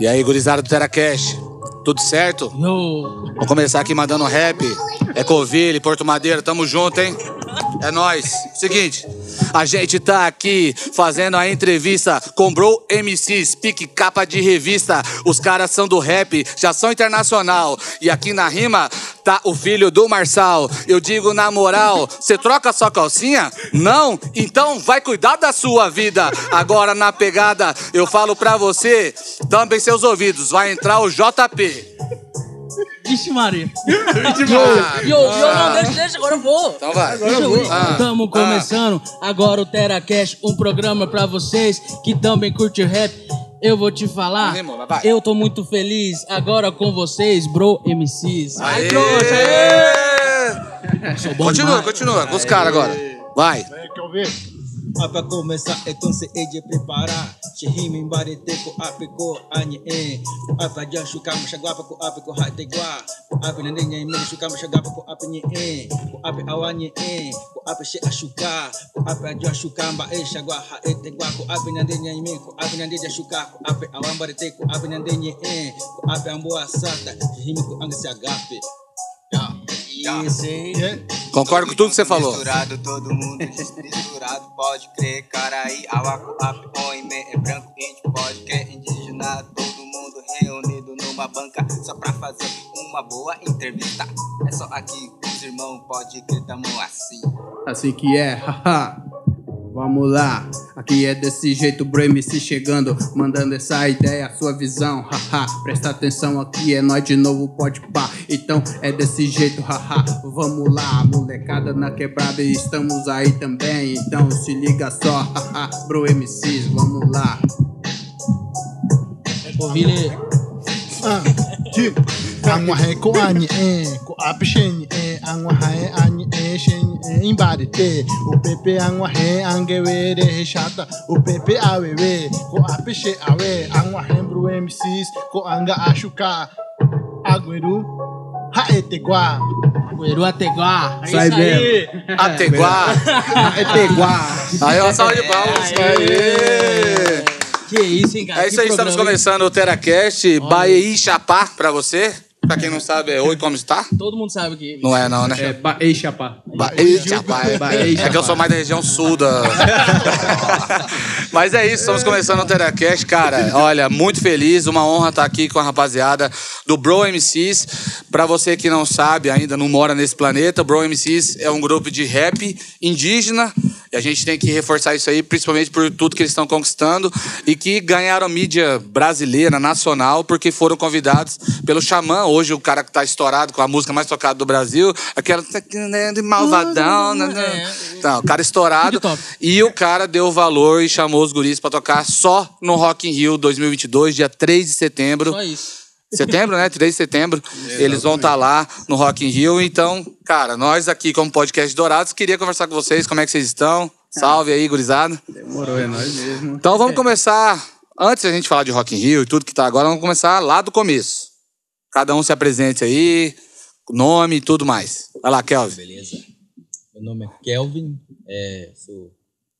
E aí, gurizada do TeraCast, tudo certo? Yo. Vamos começar aqui mandando rap. É Coville, Porto Madeira, tamo junto, hein? É nóis. Seguinte, a gente tá aqui fazendo a entrevista com Bro MCs, pique capa de revista. Os caras são do rap, já são internacional. E aqui na rima tá o filho do Marçal. Eu digo na moral, você troca sua calcinha? Não? Então vai cuidar da sua vida. Agora na pegada, eu falo pra você, tampem seus ouvidos, vai entrar o JP. Vixe, Maria. Ah, Yo, yo, não, deixa, deixa, agora eu vou. Então vai. Deixa eu ir. Ah. Tamo começando agora o TeraCast, um programa pra vocês que também curte rap. Eu vou te falar, vai, vai. eu tô muito feliz agora com vocês, bro MCs. Ai, Aê! trouxa, aê! Sou bom Continua, demais. continua, com os caras agora. Vai. Quer ouvir? Apa comenzar, entonces eje prepara. Shihimi mbare teko apiko anye eh. Apa jan shukama shagwapa ko apiko hate gwa. Apa nende nye mene shukama shagwapa ko apinye e. Ko api awanye e. Ko api she ashuka. Ko api jan shukamba eh shagwa haete gwa. Ko api nende nye mene ko api nende jan shuka. Ko api awambare teko api nende nye e. Ko api amboa sata. Shihimi ko angasi agape. Isso, hein? Concordo com tudo que você falou. Misturado, todo mundo misturado, pode crer, cara aí, awaco, ap, oime, é branco, índio, pode crer, indígena, todo mundo reunido numa banca, só pra fazer uma boa entrevista. É só aqui, os irmãos, pode crer, tamo assim. Assim que é, haha. Vamos lá, aqui é desse jeito, Bro MC chegando, mandando essa ideia, sua visão, haha. Presta atenção, aqui é nós de novo, pode pá. Então é desse jeito, haha. Vamos lá, molecada na quebrada, e estamos aí também. Então se liga só, haha. Bro MCs, vamos lá. Coville, Ah, tipo, anye eh, ko ape shenye angwa he anye eh, eh, imbarite. O pepe angwa he angewere he shata, o pepe awewe, ko ape she awe, angwa he bro MCs, ko anga ashuka, agweru, ha etegwa. Coelho Ateguá. Sai aí. Ateguá. É Teguá. Aí, uma salva de palmas. Aê. Que isso, hein, cara? É isso Que aí, estamos hein? começando o TeraCast. Bahia Chapá pra você. Pra quem não sabe, é Oi Como Está? Todo mundo sabe que... Não é não, né? É, ba- Ei, chapá. Bahia Chapá. é- Bahia É que eu sou mais da região sul da... Mas é isso, estamos começando o TeraCast. Cara, olha, muito feliz, uma honra estar aqui com a rapaziada do Bro MCs. Pra você que não sabe, ainda não mora nesse planeta, o Bro MCs é um grupo de rap indígena. E a gente tem que reforçar isso aí, principalmente por tudo que eles estão conquistando e que ganharam mídia brasileira, nacional, porque foram convidados pelo Xamã, hoje o cara que tá estourado com a música mais tocada do Brasil, aquela de malvadão, né, né? É. Então, o cara estourado. E o cara deu valor e chamou os guris pra tocar só no Rock in Rio 2022, dia 3 de setembro. Só isso. Setembro, né? 3 de setembro. Eles vão estar lá no Rock in Rio. Então, cara, nós aqui como podcast Dourados, queria conversar com vocês, como é que vocês estão? Salve aí, gurizada. Demorou, é nós mesmo. Então vamos começar, antes da gente falar de Rock in Rio e tudo que tá agora, vamos começar lá do começo. Cada um se apresente aí, nome e tudo mais. Vai lá, Kelvin. Beleza. Meu nome é Kelvin, é, sou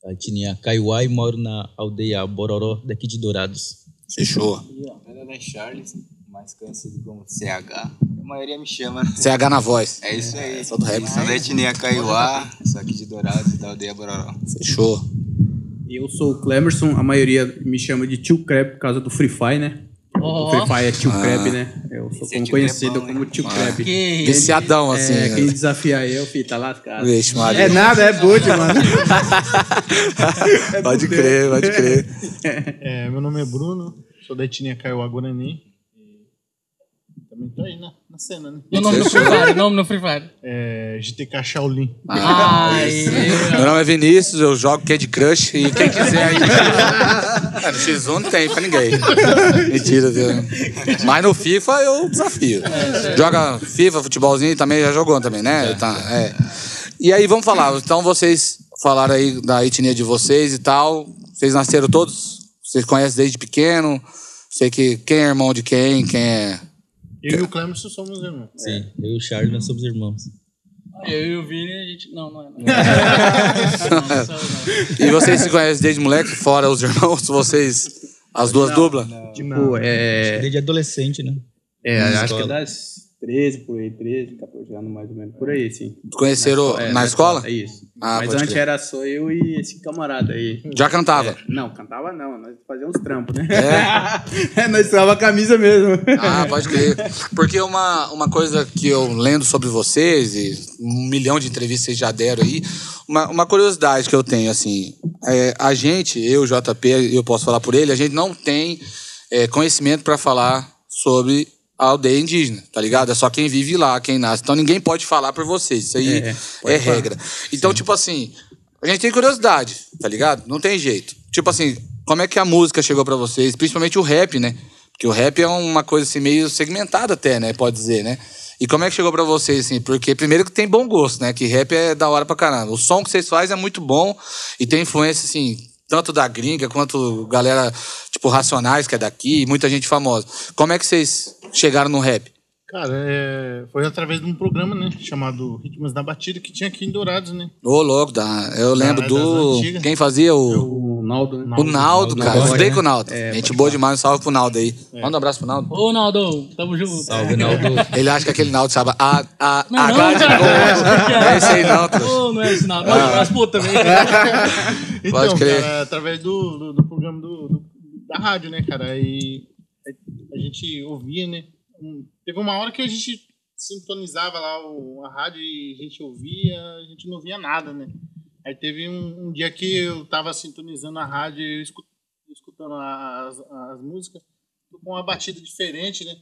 da etnia Kaiowá e moro na aldeia Bororó, daqui de Dourados. Fechou. Meu nome é Charles, mais conhecido como CH. A maioria me chama. né? CH na voz. É isso aí. Sou do rap. Sou da etnia Kaiowá, sou aqui de Dourados, da aldeia Bororó. Fechou. Eu sou o Clemerson, a maioria me chama de Tio Crab por causa do Free Fire, né? Ó. O Free Fire é Tio Ah. Crab, né? Eu sou é como Tio conhecido Crabão, como? Tio Ah. Crab. Que Viciadão, assim. É, né? quem desafiar eu, fi, tá lascado. Vixe, Maria. É nada, é boot, mano. Pode crer, pode crer. É, meu nome é Bruno, sou da etnia Kaiowá Guarani. Também tô aí na, na cena, né? E o nome no Free Fire? O nome no Free Fire? É, GTK Shaolin. Ai, Meu nome é Vinícius, eu jogo Candy Crush e quem quiser aí. É, no X1 não tem pra ninguém. Mentira, viu? Mas no FIFA eu desafio. Joga FIFA, futebolzinho também, já jogou também, né? Tá, é. E aí, vamos falar. Então, vocês falaram aí da etnia de vocês e tal. Vocês nasceram todos? Vocês conhecem desde pequeno? Sei que quem é irmão de quem, quem é. Eu e o Clemerson somos irmãos. Sim, eu e o Charles, nós somos irmãos. Eu e o Vini, a gente. Não, não é. Não. E vocês se conhecem desde moleque, fora os irmãos, vocês As duas dublas? Tipo, é. Desde adolescente, né? É, Na acho que escola. é das 13, por aí, 13, 14 anos mais ou menos. Por aí, sim. Conheceram é, na escola? É isso. Ah, Mas antes crer. era só eu e esse camarada aí. Já cantava? É, não, cantava não, nós fazíamos trampos, né? É? É, nós usava a camisa mesmo. Ah, pode crer. Porque uma, uma coisa que eu lendo sobre vocês, e um milhão de entrevistas que vocês já deram aí, uma, uma curiosidade que eu tenho, assim, é, a gente, eu, JP, eu posso falar por ele, a gente não tem é, conhecimento para falar sobre a aldeia indígena, tá ligado? É só quem vive lá, quem nasce. Então ninguém pode falar por vocês. Isso aí É, é, regra. Então, tipo assim, a gente tem curiosidade, tá ligado? Não tem jeito. Tipo assim, como é que a música chegou pra vocês? Principalmente o rap, né? Porque o rap é uma coisa assim meio segmentada até, né? Pode dizer, né? E como é que chegou pra vocês, assim? Porque primeiro que tem bom gosto, né? Que rap é da hora pra caramba. O som que vocês fazem é muito bom e tem influência, assim, tanto da gringa quanto galera, tipo, Racionais, que é daqui, e muita gente famosa. Como é que vocês chegaram no rap? Cara, é, foi através de um programa, né? Chamado Ritmos da Batida, que tinha aqui em Dourados, né? Ô, louco, da... eu lembro é do. Quem fazia o. O Naldo, né? O Naldo, cara. Naldo, Estudei né? com o Naldo. É, Gente boa demais. Um salve pro Naldo aí. Manda um abraço pro Naldo. Ô, Naldo, tamo junto. Salve, Naldo. Ele acha que aquele Naldo sabe a, a, Não, a não, cara. Não é esse aí não, trouxa. Ô, não é esse Naldo. Mas as putas também. Então, Pode crer. cara, através do, do, do programa do, do- da rádio, né, cara? Aí a gente ouvia, né? Um- teve uma hora que a gente sintonizava lá o- a rádio e a gente ouvia, a gente não via nada, né? Aí teve um, um dia que eu tava sintonizando a rádio e eu escu- escutando as, as músicas com uma batida diferente, né?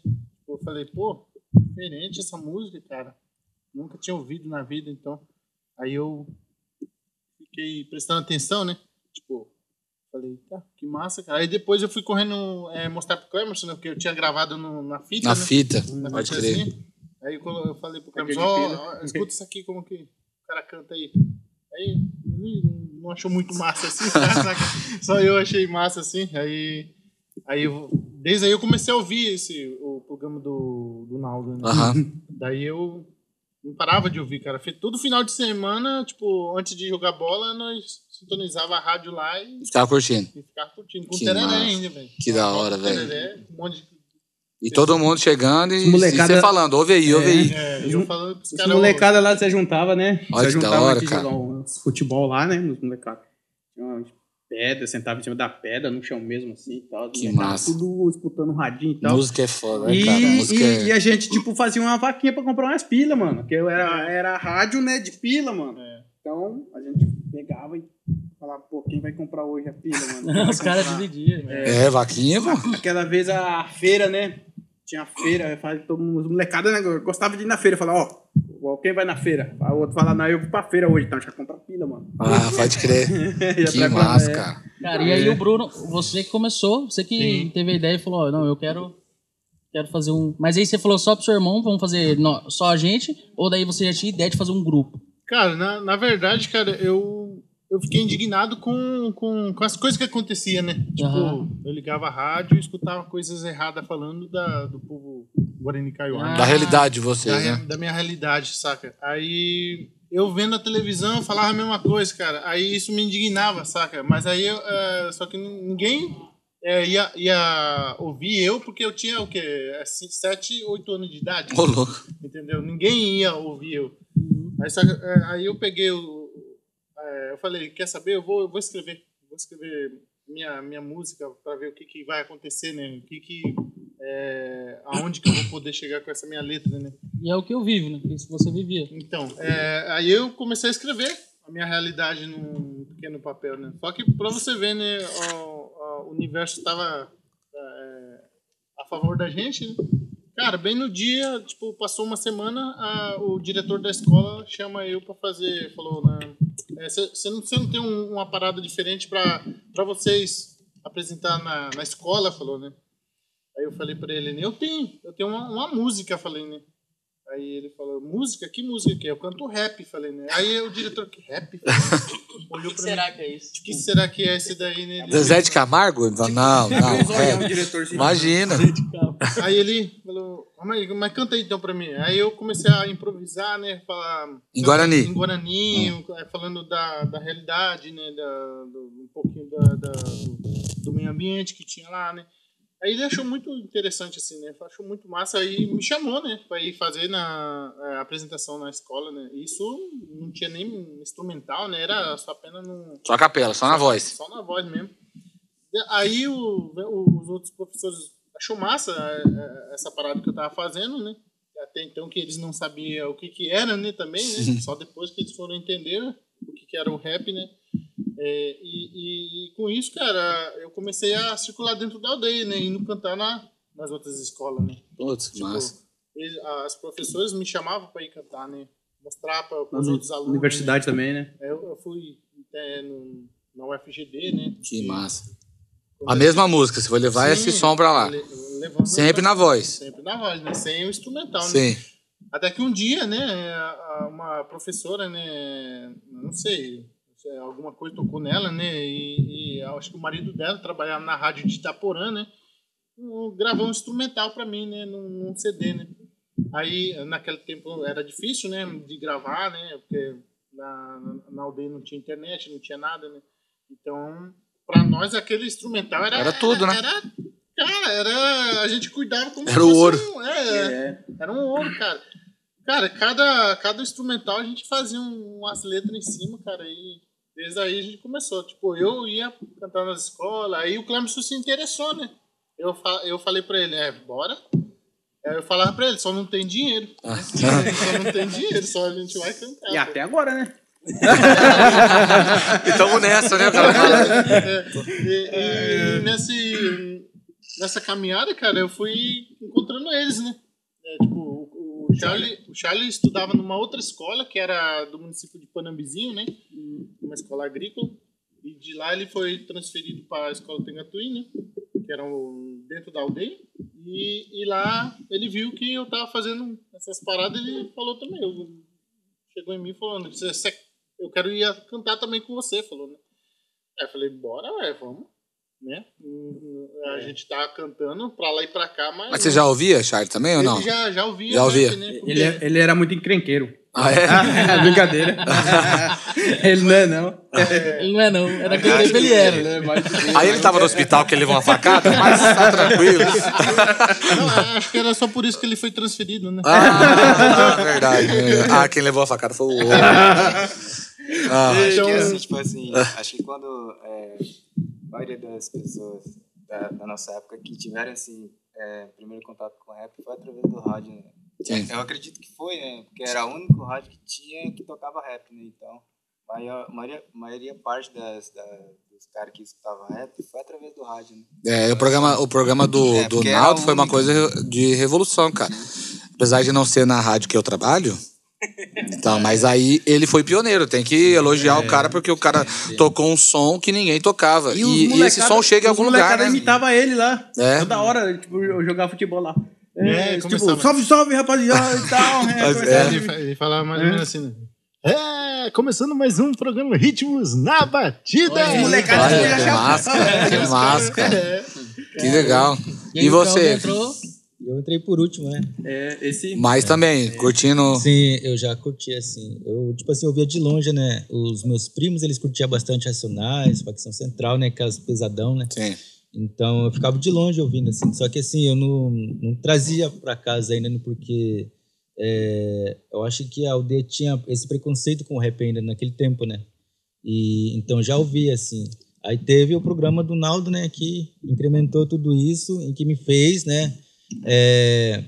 Eu falei, pô, diferente essa música, cara. Nunca tinha ouvido na vida, então. Aí eu fiquei prestando atenção, né? Tipo, falei, tá, que massa, cara. Aí depois eu fui correndo é, mostrar pro Clemerson, né? Porque eu tinha gravado no- na fita. Na né? fita. Na Pode fita crer. assim. Aí quando eu falei pro Aquele Clemerson, ó, pila. ó, escuta isso aqui, como que o cara canta aí. Aí não achou muito massa assim? Só eu achei massa assim. Aí, aí eu, desde aí eu comecei a ouvir esse, o programa do, do Naldo. Né? Daí eu não parava de ouvir, cara. Todo final de semana, tipo, antes de jogar bola, nós sintonizava a rádio lá e, Ficava curtindo. e ficava curtindo. Com Que tereré massa. ainda, velho. Que da hora, velho. Um monte de... E todo mundo chegando e, molecada- e você falando, ouve aí, ouve aí. É, eu falando pros Os molecada lá se juntava, né? Olha se que da juntava hora, aqui cara. jogar uns futebol lá, né? Os molecados. Pedras, sentava em cima da pedra, no chão mesmo, assim e tal. Que massa. Tudo escutando radinho e tal. Música é foda, né, E, cara? Música e- é... e a gente, tipo, fazia uma vaquinha pra comprar umas pilas, mano. Que eu era, era rádio, né, de pila, mano. É. Então, a gente pegava e falava, pô, quem vai comprar hoje a pila, mano? Os caras dividiam. velho. É, vaquinha, pô. Aquela vez a feira, né? Tinha feira, faz todo mundo, os molecadas, né? eu Gostava de ir na feira, falar, ó, ó, quem vai na feira? Aí o outro fala, não, eu vou pra feira hoje, então já compra pila, mano. Ah, pode crer. Que massa, é. cara. Cara, e aí o Bruno, você que começou, você que Sim. teve a ideia e falou, ó, não, eu quero, quero fazer um... Mas aí você falou só pro seu irmão, vamos fazer só a gente? Ou daí você já tinha ideia de fazer um grupo? Cara, na, na verdade, cara, eu, eu fiquei indignado com, com, com as coisas que aconteciam, né? Tipo, Aham. eu ligava a rádio e escutava coisas erradas falando da, do povo Guarani Kaiowá. Ah. Da realidade de da, né? da minha realidade, saca? Aí eu vendo a televisão falava a mesma coisa, cara. Aí isso me indignava, saca? Mas aí eu, eh, só que ninguém eh, ia, ia ouvir eu porque eu tinha o quê? Assim, 7, 8 anos de idade. Ô, louco. Entendeu? Ninguém ia ouvir eu. Aí, só eh, aí eu peguei o. eh, eu falei, quer saber? Eu vou, eu vou escrever. Vou escrever minha, minha música para ver o que, que vai acontecer, né? O que que. eh, aonde que eu vou poder chegar com essa minha letra, né? E é o que eu vivo, né? Isso você vivia. Então, é, aí eu comecei a escrever a minha realidade num pequeno papel, né? Só que pra você ver, né, o, o universo estava é, a favor da gente, né? Cara, bem no dia, tipo, passou uma semana, a- o diretor da escola chama eu pra fazer, falou, né, você não, cê não tem um- uma parada diferente pra vocês apresentar na, na escola, falou, né? Aí eu falei pra ele, né, eu tenho, eu tenho uma, uma música, falei, né? Aí ele falou, música? Que música que é? Eu canto rap, falei, né? Aí o diretor, que rap? Olhou pra mim. que é isso? O que será que é esse daí, né? Zezé de Camargo? Não, não. Três olhão, é. Imagina. Aí ele falou, "Ah, mas, mas canta aí então pra mim. Aí eu comecei a improvisar, né? Falar, Em Guarani. Em Guarani, eh, falando da, da realidade, né? Da, do, um pouquinho da, da- do, meio ambiente que tinha lá, né? Aí ele achou muito interessante, assim, né? Achou muito massa. Aí me chamou, né? Pra ir fazer na a apresentação na escola, né? Isso não tinha nem instrumental, né? Era só apenas no, Só a capela, só na voz. só na voz mesmo. Aí o- os outros professores achou massa é, é, essa parada que eu tava fazendo, né? Até então que eles não sabiam o que que era, né, também, né? Só depois que eles foram entender o que que era o rap, né? É, e, e- e com isso, cara, eu comecei a circular dentro da aldeia, né? Indo cantar na, nas outras escolas, né? Putz, Tipo, massa. eles- as professoras me chamavam para ir cantar, né? Mostrar para os outros alunos. Universidade também, né? Né? Eu, eu fui até no, na UFGD, né? Que massa. A mesma música, você vai levar esse Sim, som pra lá. Sempre na voz. Sempre na voz, né? Sem o instrumental, né? Sim. Até que um dia, né, uma professora, né, não sei, se alguma coisa tocou nela, né, e, e acho que o marido dela trabalhava na rádio de Itaporã, né, gravou um instrumental para mim, né, num, num CD, né. Aí, naquele tempo era difícil, né, de gravar, né, porque na, na, na aldeia não tinha internet, não tinha nada, né. Então, para nós aquele instrumental era Era tudo, né? Era, cara, era a gente cuidava como Era se o ouro. um- é, era um ouro, cara. Cara, cada, cada instrumental a gente fazia um- umas letras em cima, cara, e desde aí a gente começou. Tipo, eu ia cantar nas escolas, aí o Clemson se interessou, né? Eu, fa eu falei pra ele, é, bora. Aí eu falava pra ele, só não tem dinheiro. Ah. só não tem dinheiro, só a gente vai cantar. E pô. até agora, né? E tamo nessa, né? Cara. E, e nesse, nessa caminhada, cara, eu fui encontrando eles, né? É, tipo, o, Charlie, o Charlie estudava numa outra escola, que era do município de Panambizinho, né? Uma escola agrícola. E de lá ele foi transferido para a escola Tengatuí, né? Que era o- dentro da aldeia. E, e lá ele viu que eu tava fazendo essas paradas ele falou também. Eu, chegou em mim falando, "Você- você- eu quero ir a cantar também com você, falou, né? Aí eu falei, bora, ué, vamos. Né? A gente tá cantando pra lá e pra cá, mas. Mas você já ouvia, Charlie, também ou não? já, já ouvia. Já ouvia. rap, né? Porque- Ele, é- ele era muito encrenqueiro. Ah, é? Brincadeira. ele não é, não. Ele não é não, era aquele tempo ele era. Aí ele tava no hospital que ele levou uma facada, mas tá tranquilo. Não, acho que era só por isso que ele foi transferido, né? Ah, verdade. Ah, quem levou a facada foi o outro. Ah, Acho Então- que assim, tipo assim, acho que quando é, a maioria das pessoas da, da nossa época que tiveram assim, é, primeiro contato com rap foi através do rádio, né? Eu acredito que foi, né? Porque era o único rádio que tinha que tocava rap, né? Então, a maior, maioria, maioria parte das, da, dos caras que escutavam rap foi através do rádio, né? É, o programa, o programa do, É, do Naldo foi uma coisa de revolução, cara. Apesar de não ser na rádio que eu trabalho. Então, mas aí ele foi pioneiro, tem que elogiar o cara porque o cara tocou um som que ninguém tocava. E, os e esse som chega em algum lugar, né? imitava ele lá. É. Toda hora, tipo, eu jogava futebol lá. É, tipo, começava. salve, salve, rapaziada e tal. né? É. Ele, ele falava mais ou menos assim, né? É, começando mais um programa Ritmos na Batida! Os molecada Olha, que achava- massa, cara, que massa, cara. É. Que legal. E, aí E você? Kelvin entrou, Eu entrei por último, né? É, esse... Mas também, curtindo. Sim, eu já curti assim. Eu, tipo assim, eu via de longe, né? Os meus primos, eles curtiam bastante Racionais, Facção Central, né? Aquelas pesadão, né? Sim. Então eu ficava de longe ouvindo, assim. Só que assim, eu não, não trazia pra casa ainda, né, porque é, eu acho que a aldeia tinha esse preconceito com o rap ainda naquele tempo, né? E então já ouvia, assim. Aí teve o programa do Naldo, né? Que incrementou tudo isso, em que me fez, né? É,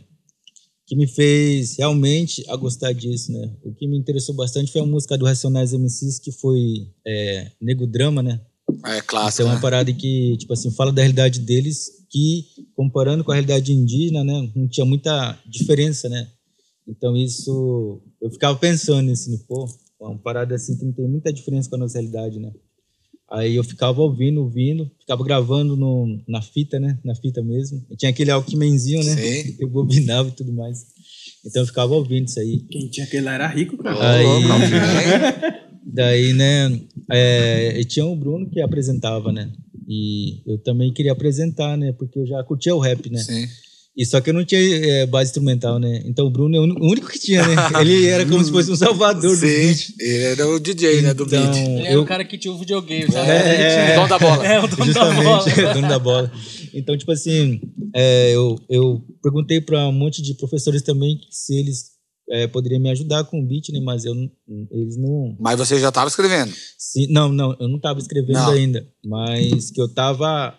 que me fez realmente a gostar disso, né? O que me interessou bastante foi a música do Racionais MCs, que foi é, Nego Drama, né? É Isso clássico. é uma né? parada que, tipo assim, fala da realidade deles, que comparando com a realidade indígena, né, não tinha muita diferença, né? Então isso, eu ficava pensando assim, pô, uma parada assim que não tem muita diferença com a nossa realidade, né? Aí eu ficava ouvindo, ouvindo, ficava gravando no, na fita, né? Na fita mesmo. E tinha aquele Alckmanzinho, né? Sim. Eu bobinava e tudo mais. Então eu ficava ouvindo isso aí. Quem tinha aquele lá era rico, cara. Aí- Calvinho, Daí, né, é, e tinha o Bruno que apresentava, né? E eu também queria apresentar, né? Porque eu já curtia o rap, né? Sim. E só que eu não tinha é, base instrumental, né? Então o Bruno é o o único que tinha, né? Ele era como se fosse um salvador do Sim, beat. ele era o DJ, né, do Então, beat. Ele era eu, o cara que tinha o videogame, sabe? É, é, Dono da bola. É, o dono da bola. Justamente, dono da bola. Então, tipo assim, é, eu, eu perguntei para um monte de professores também se eles é, poderiam me ajudar com o beat, né? Mas eu, não- eles não... Mas você já tava escrevendo. se- não, não, eu não estava escrevendo Não. ainda. Mas que eu estava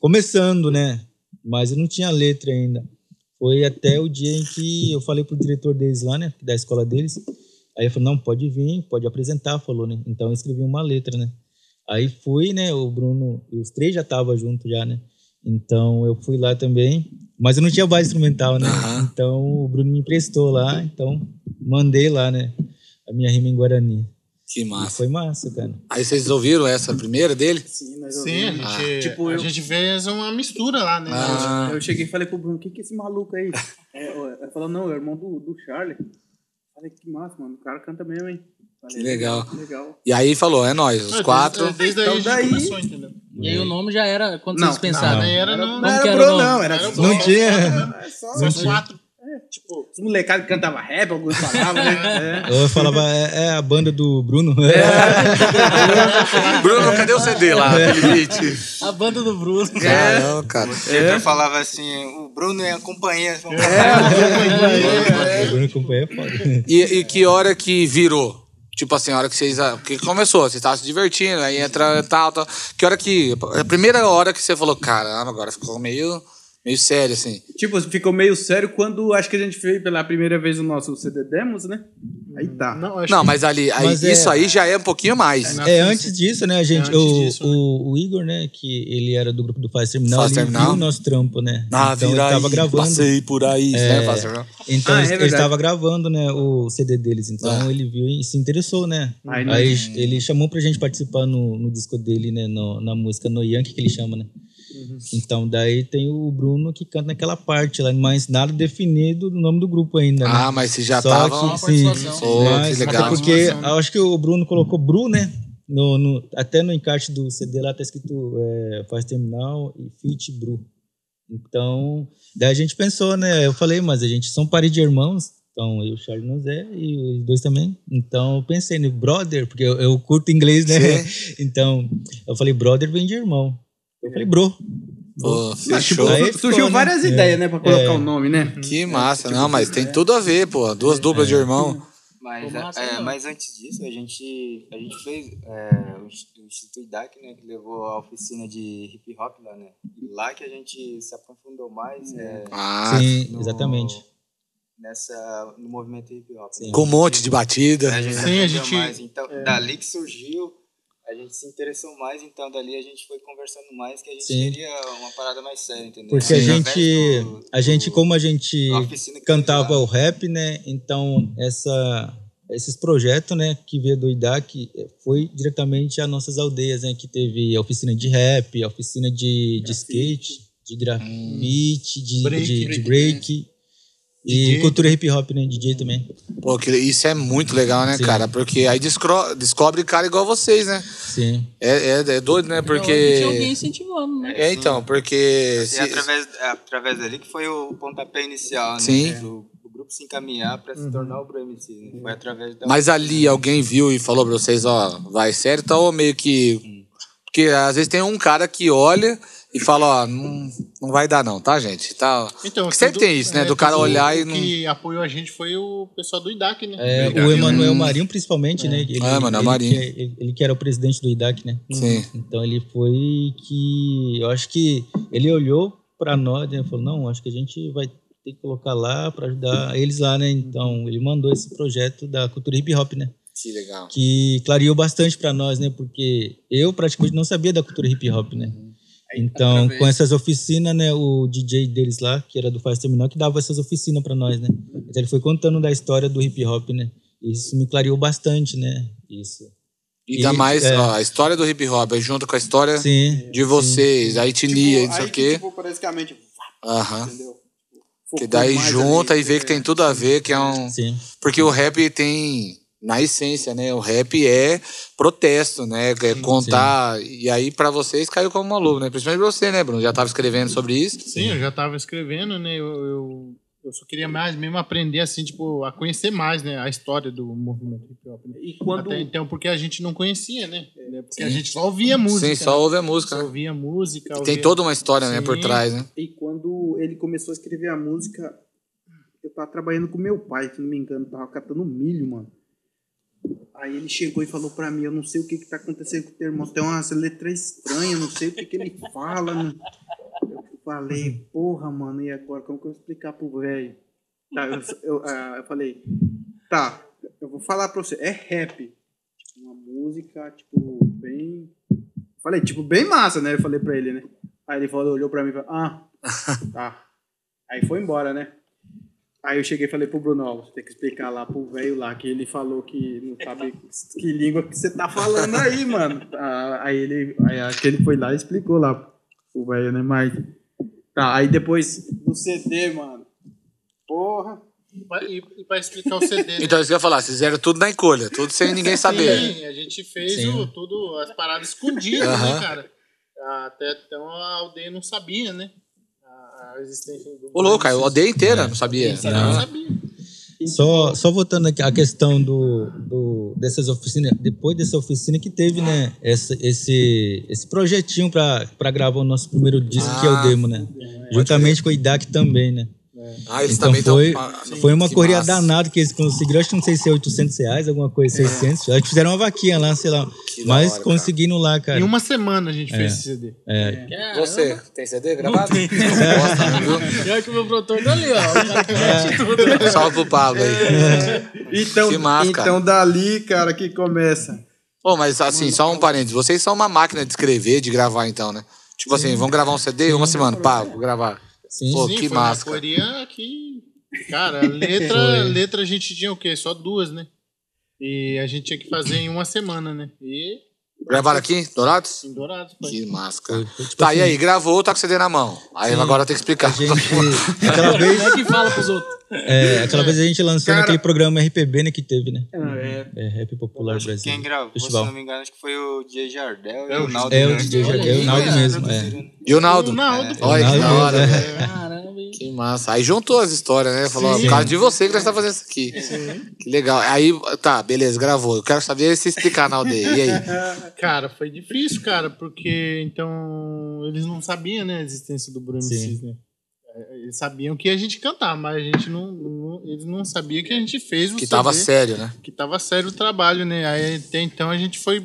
começando, né? Mas eu não tinha letra ainda. Foi até o dia em que eu falei pro diretor deles lá, né? Da escola deles. Aí ele falou, não, pode vir, pode apresentar, falou, né? Então eu escrevi uma letra, né? Aí fui, né? O Bruno, e os três já estavam juntos já, né? Então eu fui lá também, mas eu não tinha base instrumental, né? Aham. Então o Bruno me emprestou lá, então mandei lá, né? A minha rima em Guarani. Que E massa. foi massa, cara. Aí vocês ouviram essa primeira dele? Sim, nós Sim, a gente, Tipo, a eu- gente fez uma mistura lá, né? Ah. Eu cheguei e falei pro Bruno, o que que é esse maluco aí? É, Ele falou, não, é o irmão do, do Charlie. Falei, que massa, mano, o cara canta mesmo, hein? Falei, Que legal. Legal. E aí falou, é nós, os Ah, quatro. Desde, desde aí Então a gente daí- começou, entendeu? E aí o nome já era. Quando Não, vocês pensaram? Daí era no... Não Como era era Bruno, o nome? não, era Era só... Não tinha. É só, São quatro. Tipo, os molecados que cantavam rap, alguns falavam, né? É. Eu falava, é, é a banda do Bruno. Bruno, cadê o CD lá? Beat? A banda do Bruno. Caramba, cara. Eu falava assim, o Bruno é a companhia. O Bruno acompanha é foda. E, e que hora que virou? Tipo assim, a hora que vocês. Que começou, vocês estavam se divertindo, aí entra tal, tal. Que hora que. A primeira hora que você falou, caramba, agora ficou meio. Meio sério, assim. Tipo, ficou meio sério quando acho que a gente fez pela primeira vez o nosso CD Demos, né? Aí tá. Não, acho Não, que- mas ali. aí Mas é- isso aí já é um pouquinho mais. É, física. antes disso, né, a gente, antes o, disso, né? o, o Igor, né, que ele era do grupo do Faz Terminal, Faz ele Terminal. viu o nosso trampo, né? Ah, então ele tava aí, gravando. Passei por aí, né? Faz Terminal. Então Ah, é ele- ele estava gravando, né, o CD deles. Então Ah. ele viu e se interessou, né? Aí ele chamou pra gente participar no, no disco dele, né, no- na música No Yankee que ele chama, né? Uhum. Então daí tem o Bruno que canta naquela parte lá, mas nada definido do nome do grupo ainda, né? Ah, mas vocês já Só estavam. que, sim, participação. Pô, mas, que legal. Até porque né? acho que o Bruno colocou Bru, né? No, no- até no encarte do CD lá tá escrito é, Faz Terminal e Fit Bru. Então, daí a gente pensou, né? Eu falei, mas a gente são parede de irmãos. Então, eu, o Charles Nozé e os dois também. Então, eu pensei no brother, porque eu, eu curto inglês, né? Então, eu falei, brother vem de irmão. Eu falei, bro. Pô, tipo, fechou. Aí surgiu ficou, né? várias É. ideias, né, pra colocar É. o nome, né? Que massa. Não, mas tem tudo a ver, pô. Duas duplas de irmão. Mas, Pô, massa, é, não. mas antes disso, a gente, a gente fez é, o Inst- o Instituto IDAC, né, que levou a oficina de hip hop lá, né? E lá que a gente se aprofundou mais é, Ah, Sim, no- exatamente. nessa, no movimento hip hop. né? com um monte de batida. A gente Sim, a gente- mais. Então, dali que surgiu, a gente se interessou mais, então dali a gente foi conversando mais, que a gente Sim. queria uma parada mais séria, entendeu? Porque a Através gente, do- a gente, do- como a gente cantava o rap, né? Então, essa, esses projetos, né, que veio do IDAC, foi diretamente às nossas aldeias, né? Que teve a oficina de rap, a oficina de, de skate, de grafite, de Break, de, de break break. E DJ. cultura hip hop, né? DJ também. Pô, isso é muito legal, né, Sim. cara? Porque aí descro- descobre cara igual vocês, né? Sim. É, é, é doido, né? Tinha alguém Porque. incentivando, né? É, então, porque. E se- através, é, através dali que foi o pontapé inicial, né? Sim. Do, do grupo se encaminhar para se tornar o Bro MC, né? Foi através da... Mas ali alguém viu e falou pra vocês, ó, vai tá? Ou meio que. Porque às vezes tem um cara que olha e fala, ó, não, não vai dar não, tá, gente? Tá... Então, Porque sempre tudo- tem isso, né? é, Do cara olhar e o não. que apoiou a gente foi o pessoal do IDAC, né? É, o Emanuel Marinho, principalmente, né? Ele, É, Emanuel ele Marinho. Que, é- ele, ele que era o presidente do IDAC, né? Sim. Então ele foi que. Eu acho que ele olhou para nós né, e falou: não, acho que a gente vai ter que colocar lá para ajudar eles lá, né? Então ele mandou esse projeto da cultura hip hop, né? Que legal. Que clareou bastante para nós, né? Porque eu praticamente não sabia da cultura hip hop, né? Então, através- com essas oficinas, né, o DJ deles lá, que era do Faz Terminal, que dava essas oficinas para nós, né? Então, ele foi contando da história do hip hop, né? Isso me clareou bastante, né? Isso. E ainda E, mais, é. ó, a história do hip hop, junto com a história Sim. de vocês, a etnia, Tipo, não sei aí o que, quê. tipo, praticamente, Aham. entendeu? Que daí junta ali, e vê que é. tem tudo a ver, que é um. Sim. Porque o rap tem. Na essência, né? O rap é protesto, né? É contar. E aí, pra vocês, caiu como uma luva, né? Principalmente pra você, né, Bruno? Já tava escrevendo sobre isso. Sim, eu já tava escrevendo, né? Eu, eu, eu só queria mais mesmo aprender, assim, tipo, a conhecer mais, né? A história do movimento hip hop. Né? E quando. Até então, porque a gente não conhecia, né? Porque a gente só ouvia música. Sim, só ouve a música, Só né? ouvia música. Tem ouvia- toda uma história, né, por Sim. trás, né? E quando ele começou a escrever a música, eu tava trabalhando com meu pai, se não me engano, tava catando milho, mano. Aí ele chegou e falou pra mim, eu não sei o que que tá acontecendo com o teu irmão, tem umas letras estranhas, não sei o que que ele fala. Eu falei, porra, mano, e agora, como que eu vou explicar pro velho? Tá, eu, eu, ah, eu falei, tá, eu vou falar pra você, é rap. Tipo, uma música, tipo, bem... Falei, tipo, bem massa, né? Eu falei pra ele, né? Aí ele falou, olhou pra mim e falou, ah, tá. Aí foi embora, né? Aí eu cheguei e falei pro Bruno, ó, você tem que explicar lá pro velho lá, que ele falou que não sabe que língua que você tá falando aí, mano. Ah, Aí ele, aí acho que ele foi lá e explicou lá pro velho, né? Mas, tá, aí depois do CD, mano, porra, E pra- E, pra explicar o CD, né? Então, isso que eu ia falar, vocês fizeram tudo na encolha, tudo sem ninguém saber. Sim, a gente fez Sim. o, tudo, as paradas escondidas, né, cara? Até então a aldeia não sabia, né? A, a existência do. Ô, louco, a aldeia inteira, não sabia. Não, Não. sabia. Só, só voltando aqui à questão do, do, dessas oficinas, depois dessa oficina que teve, né, essa, esse, esse projetinho para gravar o nosso primeiro disco, que é o Ah. demo, né? Juntamente com o IDAC também, né? Ah, eles Então também foi, tão... foi uma corrida massa. danada que eles conseguiram, acho que não sei se é 800 reais, alguma coisa, 600. Acho que fizeram uma vaquinha lá, sei lá. Que Mas hora, conseguindo lá, cara. Em uma semana a gente fez esse CD. É, Você, tem CD gravado? Não gosta, viu? Pior que o meu produtor tá ali, ó. O cara tudo. né? Salve pro Pablo aí. Então, Que massa, cara. então dali, cara, que começa. Pô, mas assim, só um parênteses. Vocês são uma máquina de escrever, de gravar, então, né? Tipo assim, vamos gravar um CD uma semana, pá, vou gravar. Sim. Pô, Sim, que foi uma massa. cara. correria que. Cara, letra, letra a gente tinha o quê? Só duas, né? E a gente tinha que fazer em uma semana, né? E Gravaram aqui, em Dourados? em Dourados. foi. Que massa, cara. Foi- foi tipo Tá, assim, e aí, gravou, tá com o CD na mão. Aí agora tem que explicar. A gente, aquela vez, Como é que fala pros outros? é, aquela vez a gente lançou Cara- naquele programa RPB, né, que teve, né? É, É, Rap Popular Acho que Brasil. Quem gravou, se não me engano, acho que foi o DJ Jardel É e o Naldo. É, o. DJ Jardel, aí, o Naldo mesmo, é. E o Naldo? O Naldo, pô. Olha que da hora, é. velho. Que massa. Aí juntou as histórias, né? Falou, por causa de você que nós estamos fazendo isso aqui. Que legal. Aí, tá, beleza, gravou. Eu quero saber se explicar na aldeia. E aí? Cara, foi difícil, cara, porque então eles não sabiam, né, a existência do Bruno Sim. MCs, né? É, Eles sabiam que a gente cantar, mas a gente não, não- eles não sabiam que a gente fez o Que tava CD, sério, né? que tava sério o trabalho, né? Aí até então a gente foi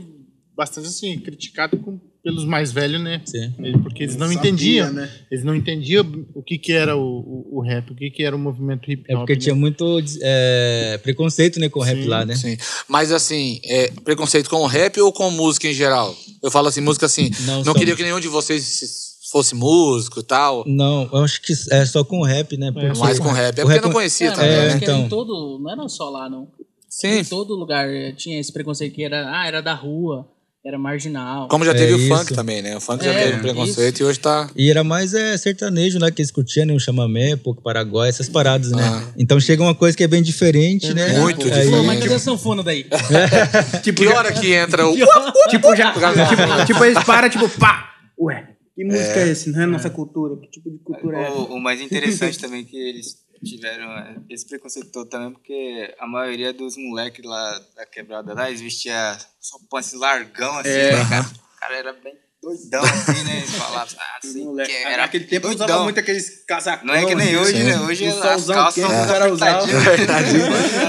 bastante assim criticado com- pelos mais velhos, né? Sim. Porque eles não Sabia, entendiam, né? eles não entendiam o que que era o, o, o rap, o que que era o movimento hip É hop. porque né? tinha muito é, preconceito, né, com o rap lá, né? Sim. Mas assim, é, preconceito com o rap ou com música em geral? Eu falo assim, música assim. Não, Não, só- queria que nenhum de vocês se- fosse músico e tal. Não, eu acho que é só com o rap, né? Porque Mais com rap. É o porque rap- não conhecia Cara, também, é, acho né? que era então. em todo, não era só lá, não. Sim. Em todo lugar eh, tinha esse preconceito que era, ah, era da rua, era marginal. Como já É teve o isso. funk também, né? O funk já É, teve um preconceito e hoje tá. E era mais é, sertanejo, né? Que eles curtiam, né? O chamamé, pouco Paraguai, essas paradas, né? Ah. Então chega uma coisa que é bem diferente, né? Muito Aí- diferente. Mas cadê a sanfona daí? Tipo, Que já- hora que entra o. tipo, já, tipo, tipo, eles param, tipo, pá! Ué, que música é, esse? Não é nossa cultura? Que tipo de cultura é essa? O, o mais interessante também que eles tiveram é, esse preconceito todo também, porque a maioria dos moleques lá da quebrada lá, eles vestiam só pance largão, assim, É. né, cara? O cara era bem doidão, assim, né? Eles falavam, sei Moleque, que era Naquele tempo doidão. usava muito aqueles casacões. Não é que nem hoje, assim, né? Hoje as calças são o cara usava.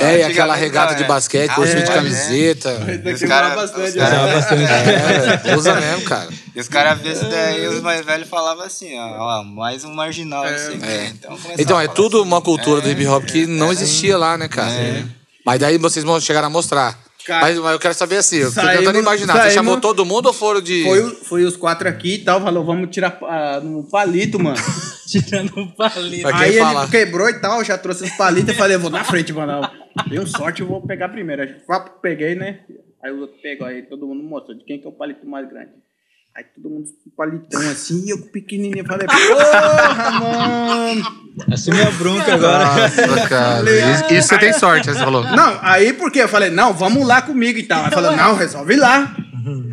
É, e aquela regata de é. basquete, Ah, é, de é. camiseta. Os caras bastante, né? bastante. É, usa mesmo, cara. E os caras viam isso daí, os mais velhos falavam assim, ó, ó, mais um marginal, assim. né? Então, Então, é tudo assim, uma cultura é, do hip hop que não existia lá, né, cara? Mas daí vocês vão chegar a mostrar. Cara, mas, mas eu quero saber assim, eu tô tentando imaginar. Você saímos- chamou todo mundo ou foram de. Foi, foi os quatro aqui e tal, falou, vamos tirar ah, no palito, mano. Tirando o palito. Pra quem Aí fala? ele quebrou e tal, já trouxe os palitos e falei, vou na frente, mano. Deu sorte, eu vou pegar primeiro. Aí, pá, peguei, né? Aí o outro pegou, aí todo mundo mostrou de quem que é o palito mais grande. Aí todo mundo com palitão assim, e eu pequenininho falei, porra, mano. Assumi a bronca agora. Nossa, cara. Isso, isso você tem sorte, né, você falou. Não, aí porque eu falei, não, vamos lá comigo e tal. Aí falou, não, resolve lá.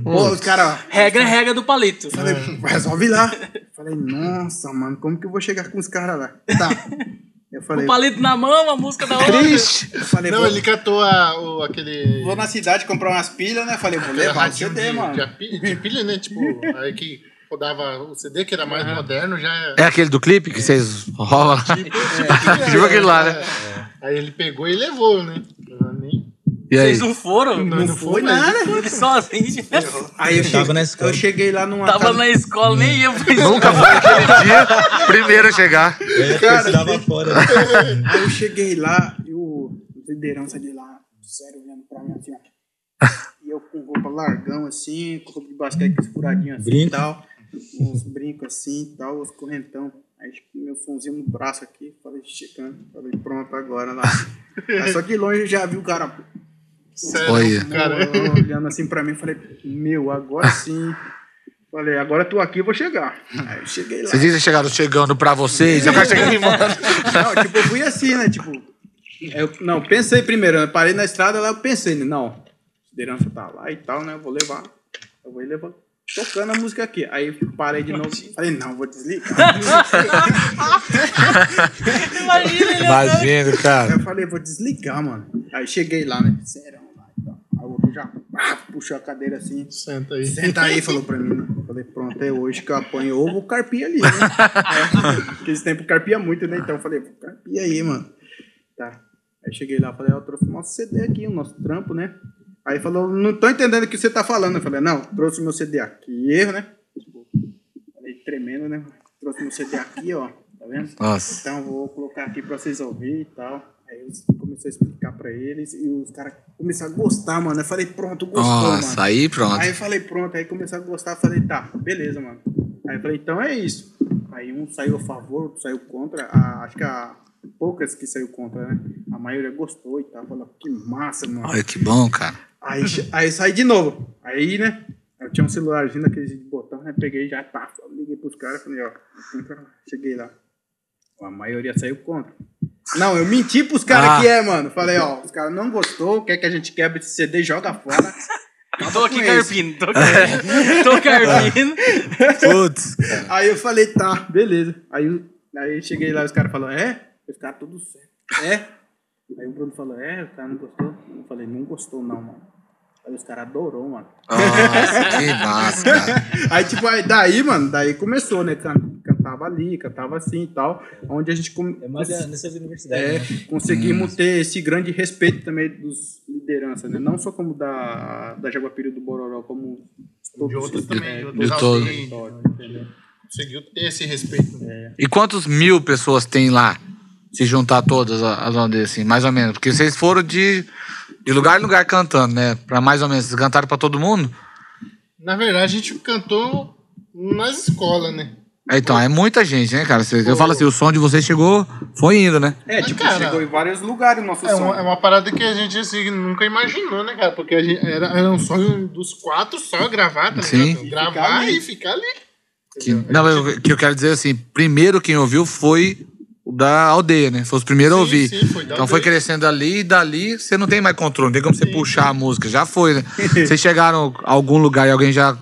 Pô, os caras, Regra é regra do palito. falei, resolve lá. Falei, nossa, mano, como que eu vou chegar com os caras lá? Tá. Eu falei, O palito na mão, a música da outra. Triste. eu falei, Não, ele catou a, o, aquele. vou na cidade comprar umas pilhas, né? Falei, vou levar o radinho CD, de, mano. de, pilha, de pilha, né? Tipo, aí que rodava o CD, que era mais moderno, já É aquele do clipe que vocês rolam lá? Tipo aquele lá, né? É. Aí ele pegou e levou, né? E aí? Vocês não foram? Não, não Foi nada. Ele sozinho. Aí eu Tava cheguei, na escola. eu cheguei lá numa Tava casa- na escola, nem eu. Nunca foi aquele dia primeiro a chegar. É, você tava fora. né? Aí eu cheguei lá e o liderança de lá, sério, olhando pra mim assim, ó. E eu com roupa largão assim, com roupa de basquete com furadinho assim Brinco. e tal. Uns brincos assim e tal, os correntão. Aí tipo, meu somzinho no braço aqui, falei, chegando. Falei, pronto, agora lá. Aí só de longe eu já vi o cara Sério, Olha. cara. olhando assim pra mim, falei, meu, agora sim. Falei, agora eu tô aqui, vou chegar. Aí eu cheguei lá. Vocês dizem que chegaram chegando pra vocês, eu quero chegar embora. Não, tipo, eu fui assim, né? Tipo, eu não, pensei primeiro, eu parei na estrada lá, eu pensei, né? Não, a liderança tá lá e tal, né? Eu vou levar. Eu vou levar. Tocando a música aqui. Aí parei de novo. Falei, não, vou desligar. Imagina. Imagina, cara. eu falei, vou desligar, mano. Aí cheguei lá, né? Serão outro já puxou a cadeira assim. Senta aí. Senta aí, falou pra mim. Né? Falei, pronto, é hoje que eu apanho. Ou vou carpir ali, né? É, Porque esse tempo carpia muito, né? Então eu falei, vou carpir aí, mano. Tá. Aí cheguei lá, falei, ó, eu trouxe o nosso CD aqui, o nosso trampo, né? Aí falou, não tô entendendo o que você tá falando. Eu falei, não, trouxe meu CD aqui, erro, né? Tipo, falei, tremendo, né? Trouxe meu CD aqui, ó. Tá vendo? Nossa. Então vou colocar aqui pra vocês ouvirem e tal. Aí eu comecei a explicar pra eles e os caras começaram a gostar, mano. Eu falei, pronto, gostou, Nossa, mano. aí pronto. Aí eu falei, pronto, aí começaram a gostar, falei, tá, beleza, mano. Aí eu falei, então é isso. Aí um saiu a favor, outro saiu contra. A- acho que a poucas que saiu contra, né? A maioria gostou e tal. Falou, que massa, mano. Olha que bom, cara. Aí, aí saí de novo. Aí, né? Eu tinha um celularzinho daqueles de botão, né? Peguei já, tá, liguei pros caras, falei, ó, cheguei lá. A maioria saiu contra. Não, eu menti pros caras Ah. que é, mano. Falei, ó, os caras não gostou, quer que a gente quebre esse CD, joga fora. Tô aqui carpindo, tô carpindo. Tô carpindo. Putz. Aí eu falei, tá, beleza. Aí, aí eu cheguei lá, os caras falaram, é? Os caras tudo certo. É? Aí o Bruno falou, é, o cara não gostou? Eu falei, não gostou não, mano. Aí os caras adorou, mano. Nossa, que massa, cara. Aí, tipo, aí, daí, mano, daí começou, né? Can- Cantava ali, cantava assim e tal. Onde a gente com- É mais nessas universidades, é, né? conseguimos ter esse grande respeito também dos lideranças, né? Não só como da, da Jaguapiri do Bororó, como De outros também, de outros de todos. aldeias, entendeu? Conseguiu ter esse respeito. né? E quantos mil pessoas tem lá? Se juntar todas as aldeias, assim, mais ou menos. Porque vocês foram de, de lugar em lugar cantando, né? Pra mais ou menos. Vocês cantaram pra todo mundo? Na verdade, a gente cantou nas escolas, né? É, Então, é muita gente, né, cara? Eu falo assim, o som de vocês chegou, foi indo, né? É, tipo, cara, chegou em vários lugares o nosso É som. uma, é uma parada que a gente assim, nunca imaginou, né, cara? Porque a gente, era, era um sonho dos quatro só gravar, tá Sim. ligado? Gravar ali. e ficar ali. Que, não, eu, que eu quero dizer assim, primeiro quem ouviu foi o da aldeia, né? Foi os primeiros a Sim, ouvir. sim, foi da então foi crescendo ali e dali você não tem mais controle, não tem como você puxar a música. Já foi, né? Vocês chegaram a algum lugar e alguém já.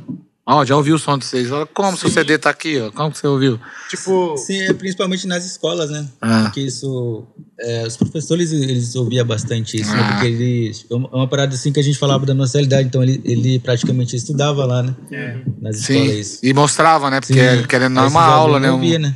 Ó, já ouviu o som de vocês. Fala, Como seu CD tá aqui, ó? Como que você ouviu? Tipo, Sim, é principalmente nas escolas, né? Ah. Porque isso. é, os professores, eles ouviam bastante isso, né? Ah. Porque eles. É uma é uma parada assim que a gente falava da nossa realidade, então ele, ele praticamente estudava lá, né? Nas escolas. Sim. isso. E mostrava, né? Porque Sim. querendo ou não, é uma aula, né? Um- ouvia, né?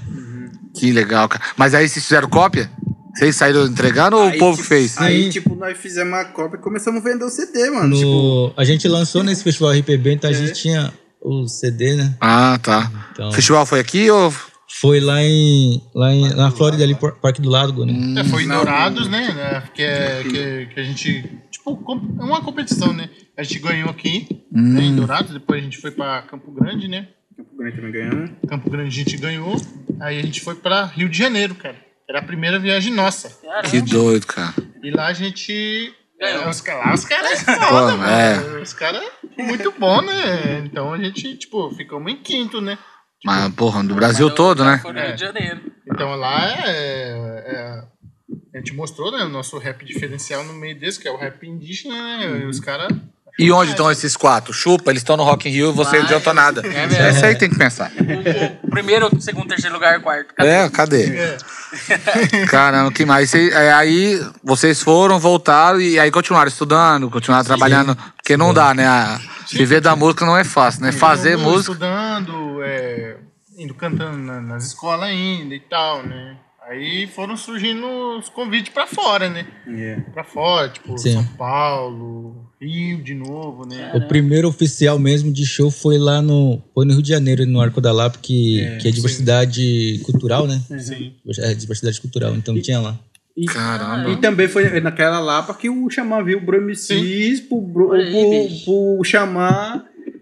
Que legal, cara. Mas aí vocês fizeram cópia? Vocês saíram entregando ou Aí, o povo tipo, que fez? Aí, Sim. tipo, nós fizemos uma cópia e começamos a vender o CD, mano. Tipo, No, a gente lançou nesse festival RPB, então a É. gente tinha o CD, né? Ah, tá. Então- O festival foi aqui ou. Foi lá em. Lá em, na Flórida, ali, Parque do Lago, né? é, foi em Dourados, né? Que, é, que, que a gente. Tipo, é uma competição, né? A gente ganhou aqui, né, em Dourados, depois a gente foi pra Campo Grande, né? Campo Grande também ganhamos. Campo Grande a gente ganhou, aí a gente foi pra Rio de Janeiro, cara. Era a primeira viagem nossa. Que doido, cara. E lá a gente. É, os, lá os caras é foda, é. mano. Os caras. muito bom, né? Então a gente, tipo, ficamos em quinto, né? Mas, porra, do Brasil todo, né? Foi no Rio de Janeiro. Então lá é, é- A gente mostrou, né? O nosso rap diferencial no meio desse, que é o rap indígena, né? E os caras. E onde estão esses quatro? Chupa, eles estão no Rock in Rio e você não adiantou nada. É mesmo. É isso aí que tem que pensar. Primeiro, segundo, terceiro lugar, quarto. Cadê? É, cadê? Caramba, que mais? Cê- é, aí vocês foram, voltaram e aí continuaram estudando, continuaram trabalhando. Porque não dá, né? A- Viver da música não é fácil, né? Fazer música. Estudando, é, indo cantando na- nas escolas ainda e tal, né? Aí foram surgindo os convites pra fora, né? É. Pra fora, tipo, Sim. São Paulo, Rio de novo, né? O primeiro oficial mesmo de show foi lá no. Foi no Rio de Janeiro, no Arco da Lapa, que é, que é diversidade cultural, né? Sim. É diversidade cultural, então tinha lá. E, Caramba. e também foi naquela Lapa que o Xamã viu o Bro MCs pro, pro, bicho. pro Xamã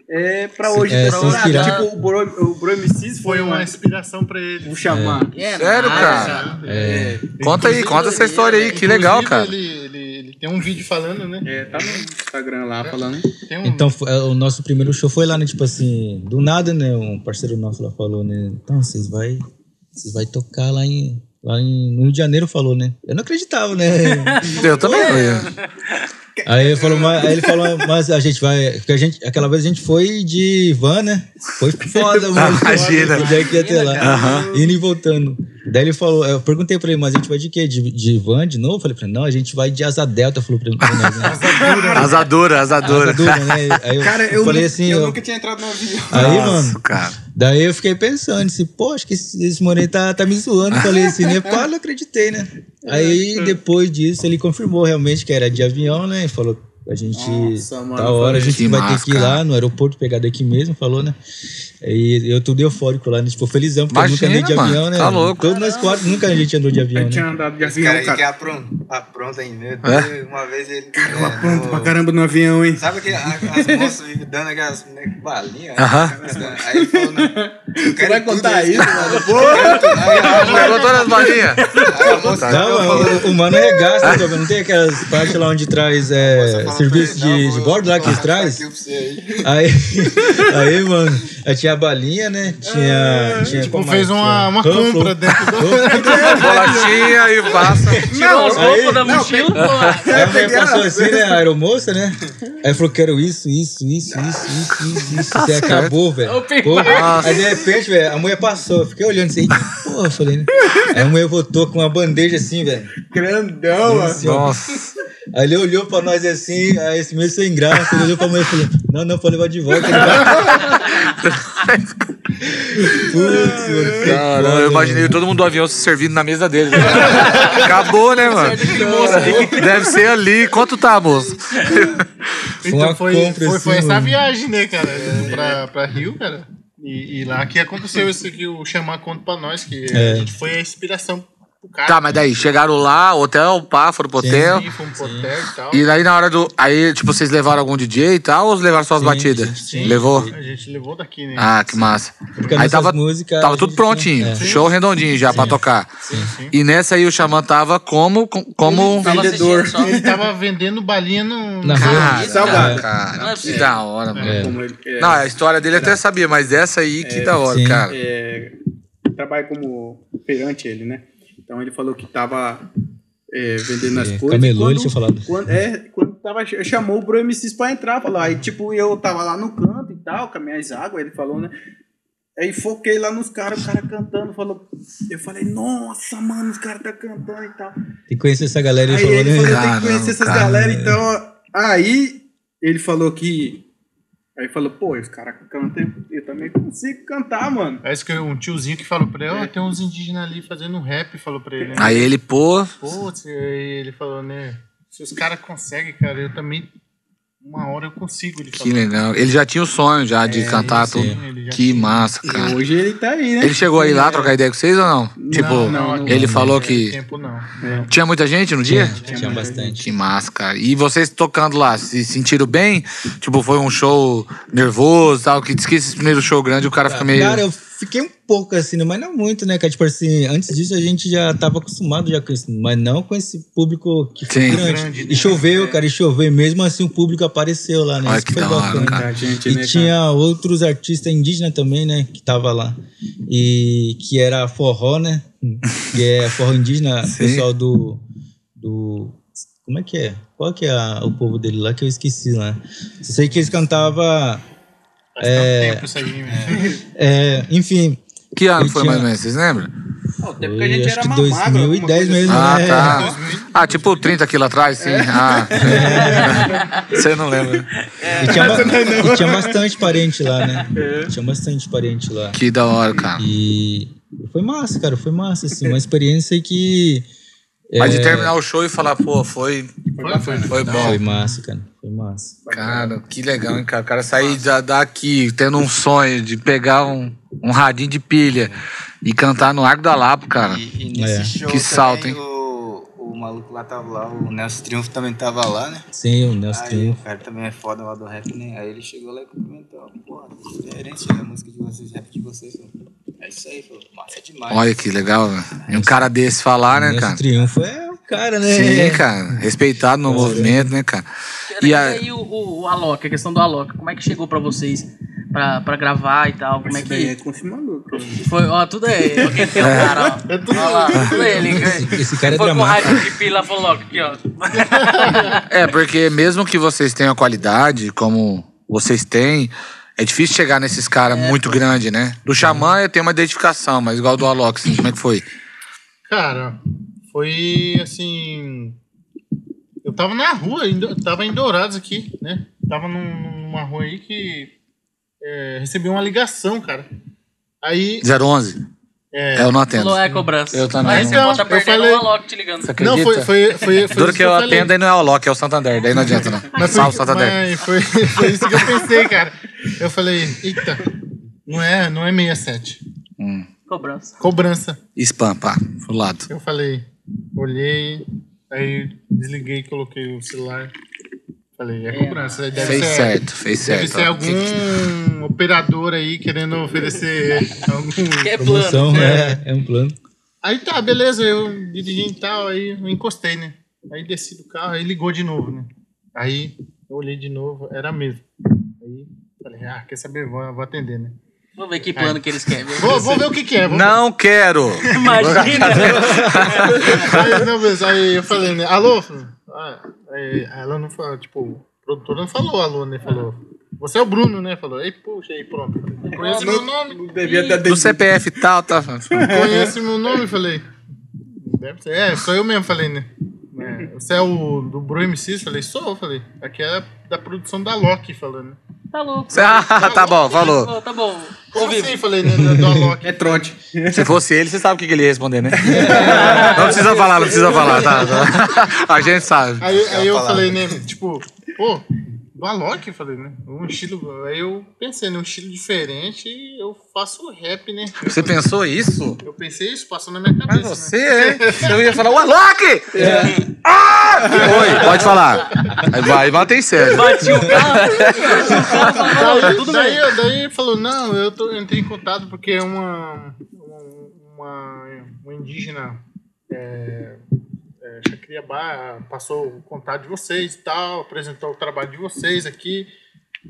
é, pra hoje. É, pra hoje. Tipo, o Bro, o Bro MCs Foi uma inspiração pra ele. o Xamã. É, Sério, nada, cara? É, Conta aí, conta essa história aí, que legal, cara. Ele, ele, ele tem um vídeo falando, né? É, tá no Instagram lá falando. Tem um, Então, é, o nosso primeiro show foi lá, né? Tipo assim, do nada, né? Um parceiro nosso lá falou, né? Então, vocês vai, vocês vai tocar lá em, lá em no Rio de Janeiro, falou, né? Eu não acreditava, né? Eu também. Aí ele falou, mas, aí ele falou, mas a gente vai. Porque a gente, aquela vez a gente foi de van, né? Foi foda, mano. Imagina. O Jack ia ter lá. Indo e voltando. Daí ele falou, eu perguntei pra ele, mas a gente vai de quê? De, de van de novo? Eu falei pra ele, não, a gente vai de asa delta, falou pra ele. pra nós, né? Asadura, asadura. Asa dura, né? Aí eu, Cara, eu, falei nu- assim, eu eu- nunca tinha entrado no avião. aí, Nossa, mano, cara. daí eu fiquei pensando, assim, pô, acho que esse, esse moleque tá, tá me zoando. Falei assim, né? Pá, não acreditei, né? Aí depois disso ele confirmou realmente que era de avião, né? E falou, a gente, Nossa, mano, tá hora, a gente vai massa, ter que ir cara. lá no aeroporto, pegar daqui mesmo, falou, né? E eu tudo eufórico lá, né? Tipo, felizão, porque eu nunca andei de Imagina, mano, avião, né? tá louco. Todos nós quatro, nunca a gente andou de avião, Eu né? tinha andado de avião, cara aí que cara. apronta, apronta ainda. É? Uma vez ele. Eu é, apronto no- pra caramba no avião, hein? Sabe que a- as moças vivem dando aquelas né, balinhas? Aham. Aí ele falou, não. eu quero vai contar isso, isso, mano? Eu Pegou todas as balinhas? Não, eu o, o mano regaça, né, Gabriel? Não tem aquelas partes lá onde traz é, serviço de, não, de bordo lá que eles traz? aí. Aí, mano, aí tinha a balinha, né? Tinha. tinha tipo, como fez é? uma, uma compra dentro do. Bolachinha e passa. Tirou as Aí- roupas da mochila. Aí a mulher passou assim, né? A aeromoça, né? Aí falou: quero isso, isso, isso, isso, isso, isso, isso. Aí acabou, velho. Aí de repente, velho, a mulher passou. Eu fiquei olhando assim, porra, eu falei, né? Aí a mulher voltou com uma bandeja assim, velho. Grandão, mano. Assim, ó. Nossa. Aí ele olhou pra nós assim, aí esse meio sem graça, ele olhou pra mulher e falou: Não, não, pode levar de volta. Putz, mano. Cara, eu imaginei todo mundo do avião se servindo na mesa dele. né? Acabou, né, mano? Deve ser ali. Quanto tá, moço? Foi Então foi, compra, foi, assim, foi essa viagem, né, cara? Pra, pra Rio, cara. E, e lá que aconteceu isso que o Xamã conta pra nós, que É. a gente foi a inspiração pro cara. Tá, mas daí, chegaram lá, hotel, pá, foram pro hotel. Sim, fomos pro hotel e tal. E daí na hora do. Aí, tipo, vocês levaram algum DJ e tal, ou levaram só as Sim, batidas? Sim, Levou? A gente levou daqui, né? Ah, que massa. Porque Aí tava, músicas, a tava tudo prontinho. tinha- é. Show redondinho já pra tocar. E nessa aí o Xamã tava como. com- como... Tava Vendedor. Ele tava vendendo balinha no. Na Cara. Salgado. cara, Não é que possível. da hora, mano. É. Como ele, é, Não, a história dele eu até sabia, mas dessa aí, que da hora, sim. cara. é, trabalha como feirante ele, né? Então ele falou que tava é, vendendo as É, coisas. camelô, Quando- ele tinha falado. Quando, é, quando tava, chamou o Bro MCs pra entrar, falou. Aí, tipo, eu tava lá no canto e tal, com as minhas águas, ele falou, né? Aí foquei lá nos caras, o cara cantando, falou. Eu falei, nossa, mano, os caras tá cantando e tal. Tem que conhecer essa galera, ele Aí falou, ele né? falou, tem que conhecer essas cara. galera, então. Aí ele falou que. Aí falou, pô, os caras cantam, eu também consigo cantar, mano. Parece que um tiozinho que falou pra ele, ó, tem uns indígenas ali fazendo um rap, falou pra ele. Né? Aí ele, pô. Putz, aí ele falou, né? Se os caras conseguem, cara, eu também. Uma hora eu consigo. Ele Que legal. Ele já tinha o sonho já de cantar sim. tudo. Que tinha. massa, E cara. hoje ele tá aí, né? Ele chegou aí lá trocar ideia com vocês ou não? tipo, não, não, ele não, falou não, que. Tempo não. Tinha muita gente no dia? Tinha bastante. Que massa, cara. E vocês tocando lá, se sentiram bem? Tipo, foi um show nervoso e tal, que diz que esse primeiro show grande o cara fica meio. Cara, eu fiquei um pouco assim, né? mas não muito, né, cara? Tipo assim, antes disso a gente já tava acostumado já com isso, mas não com esse público que foi Sim. grande. Grande, né? E choveu, cara, e choveu. Mesmo assim o público apareceu lá, né? Olha Isso que foi da hora, bacana. cara. gente, E né, tinha outros artistas indígenas também, né? Que tava lá. E que era forró, né? Que é forró indígena, Sim. pessoal do. do como é que é? Qual que é a- o povo dele lá que eu esqueci lá? Só sei que eles cantavam. Faz É. tanto tempo isso aí, né? é, enfim. Que ano foi tinha- mais ou menos, vocês lembram? O tempo que Foi, a gente acho era que mais magro, 2010 alguma coisa mesmo. Ah, é. tá. Ah, tipo 30 quilos atrás, sim. Ah. Você não lembra. E tinha, ba- e tinha bastante parente lá, né? Tinha bastante parente lá. Que da hora, cara. E foi massa, cara. Foi massa, assim. Uma experiência que. Mas de é, terminar o show e falar, pô, foi, Foi, foi bom. Foi massa, cara. Foi massa. Cara, que legal, hein, cara? O cara sair da- daqui tendo um sonho de pegar um, um radinho de pilha e cantar no Arco da Lapa, cara. E, e nesse É. show Que salto, hein? O, o maluco lá tava lá, o Nelson Triunfo também tava lá, né? Sim, o Nelson Aí o Triunfo. cara também é foda lá do rap, né? Aí ele chegou lá e cumprimentou, porra, diferente da música de vocês, rap de vocês. Pô. É isso aí, pô. Massa demais. Olha que legal, velho. E um cara desse falar, né, Nelson cara? Triunfo é cara, né? Sim, cara. Respeitado no movimento, né, cara? E E a- aí o, o, o Alok, a questão do Alok, como é que chegou pra vocês pra, pra gravar e tal? Como é daí é que. confirmador, cara. Foi, ó, tudo é. Alguém tem um cara, ó. Olha lá, tudo é ele. Esse cara é Foi com rádio de pila, falou logo aqui, ó. É, porque mesmo que vocês tenham qualidade, como vocês têm, é difícil chegar nesses caras muito grandes, né? Do Xamã eu tenho uma identificação, mas igual do Alok, assim, como é que foi? Cara, foi assim. Eu tava na rua, tava em Dourados aqui, né? Tava num- numa rua aí que é, recebi uma ligação, cara. Aí. 011? É, É, eu não atendo. Falou, é cobrança. Eu também. Aí você Então, bota eu perdendo falei- o Alok te ligando. Você acredita? não, foi, foi, foi, foi que eu falei. atendo aí não é o Alok, é o Santander, daí não adianta não. Mas Salve, foi, Santander. mas foi, foi isso que eu pensei, cara. Eu falei, eita, não é, não é 67. Cobrança. Cobrança. Spam, pá, pro lado. Eu falei, olhei, aí desliguei, coloquei o celular. Falei, é cobrança. aí Deve Fez ser, certo, fez Deve certo. ser ó. algum operador aí querendo oferecer algum. Que é Promoção, plano. é, é um plano. Aí tá, beleza, eu dirigi e tal, aí eu encostei, né? Aí desci do carro, aí ligou de novo, né? Aí eu olhei de novo, era mesmo. Aí falei, ah, quer saber? Vou, vou atender, né? Vamos ver que plano que eles querem. Vou, vou ver o que que é. Vou Não quero! Imagina. aí, não, mas aí eu falei, né? Alô? Ah, aí ela não falou, tipo, o produtor não falou alô, né? Falou, você é o Bruno, né? Falou, aí puxa, aí pronto. Conhece meu nome? Devia ter Do CPF e tal, tá? Conhece meu nome? Falei, deve ser. É, sou eu mesmo, falei, né? É, você é o do Bro MCs? Falei, sou, falei. Aqui é da produção da Loki, falando. Tá louco. Ah, tá bom, falou. Tá bom, Tá Ouvi. assim? Falei, né? Do, do Alok. É trote. Se fosse ele, você sabe o que ele ia responder, né? Não precisa falar, não precisa falar, tá? tá. A gente sabe. Aí, aí eu falei, né? Tipo, pô, do Alok, falei, né? Um estilo. Aí eu pensei, né? Um estilo diferente e eu faço rap, né? Você pensou isso? Eu pensei isso, passou na minha Mas cabeça. você, é? Eu ia falar, o Alok! Ah! Oi, pode falar. Aí vai, mantém sério. Bati o carro. Bati o carro. falou, Tudo daí, bem. daí ele falou, não, eu, tô, eu entrei em contato porque é uma, uma, uma indígena é, é, Chacriabá passou o contato de vocês e tal, apresentou o trabalho de vocês aqui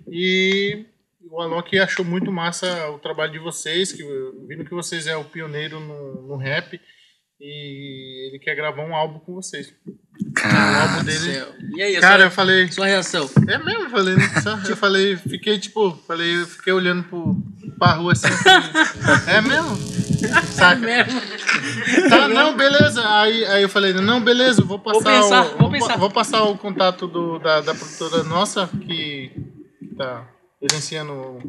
e o Alok achou muito massa o trabalho de vocês, que, vindo que vocês é o pioneiro no, no rap e ele quer gravar um álbum com vocês. O álbum dele... E aí, Cara, eu sua, falei... sua reação? É mesmo, eu falei, né? Eu falei, fiquei tipo, falei, eu fiquei olhando pro, pra rua assim. eu é mesmo? Saca? mesmo. Tá, não, beleza. Aí, aí eu falei, não, beleza, vou passar. pensar, o, vou pensar. vou passar o contato do, da, da produtora nossa que tá gerenciando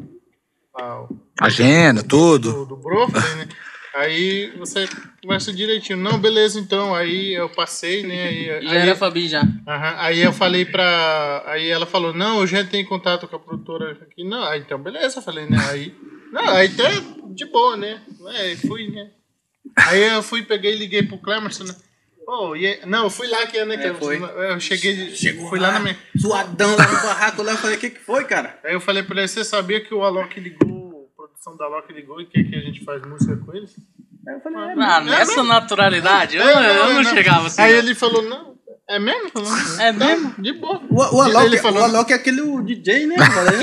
a, agenda, tudo. do, do Bro, falei, né? Aí você conversa direitinho. Não, beleza, então. Aí eu passei, né? Aí, Já aí- era a Fabi já. Aham, Aí eu falei pra. Aí ela falou, não, eu já tenho contato com a produtora aqui. Não, aí então beleza, eu falei, né? Aí. Não, aí até de boa, né? Aí fui, né? Aí eu fui, peguei e liguei pro Clemerson, né? E aí- não, eu fui lá que né, É, eu, foi. eu cheguei, fui lá na minha. Suadão lá no barraco lá. Eu falei, o que que foi, cara? Aí eu falei pra ele, você sabia que o Alok ligou produção da Loki ligou e quer que a gente faz música com eles. Aí eu falei, é Ah, mesmo? nessa naturalidade, eu, É, eu não é, chegava assim. Aí não. ele falou, não, é mesmo? É "Tá, mesmo? De boa. O, o, Alok, Ele falou- o Alok é aquele o DJ, né? Eu falei,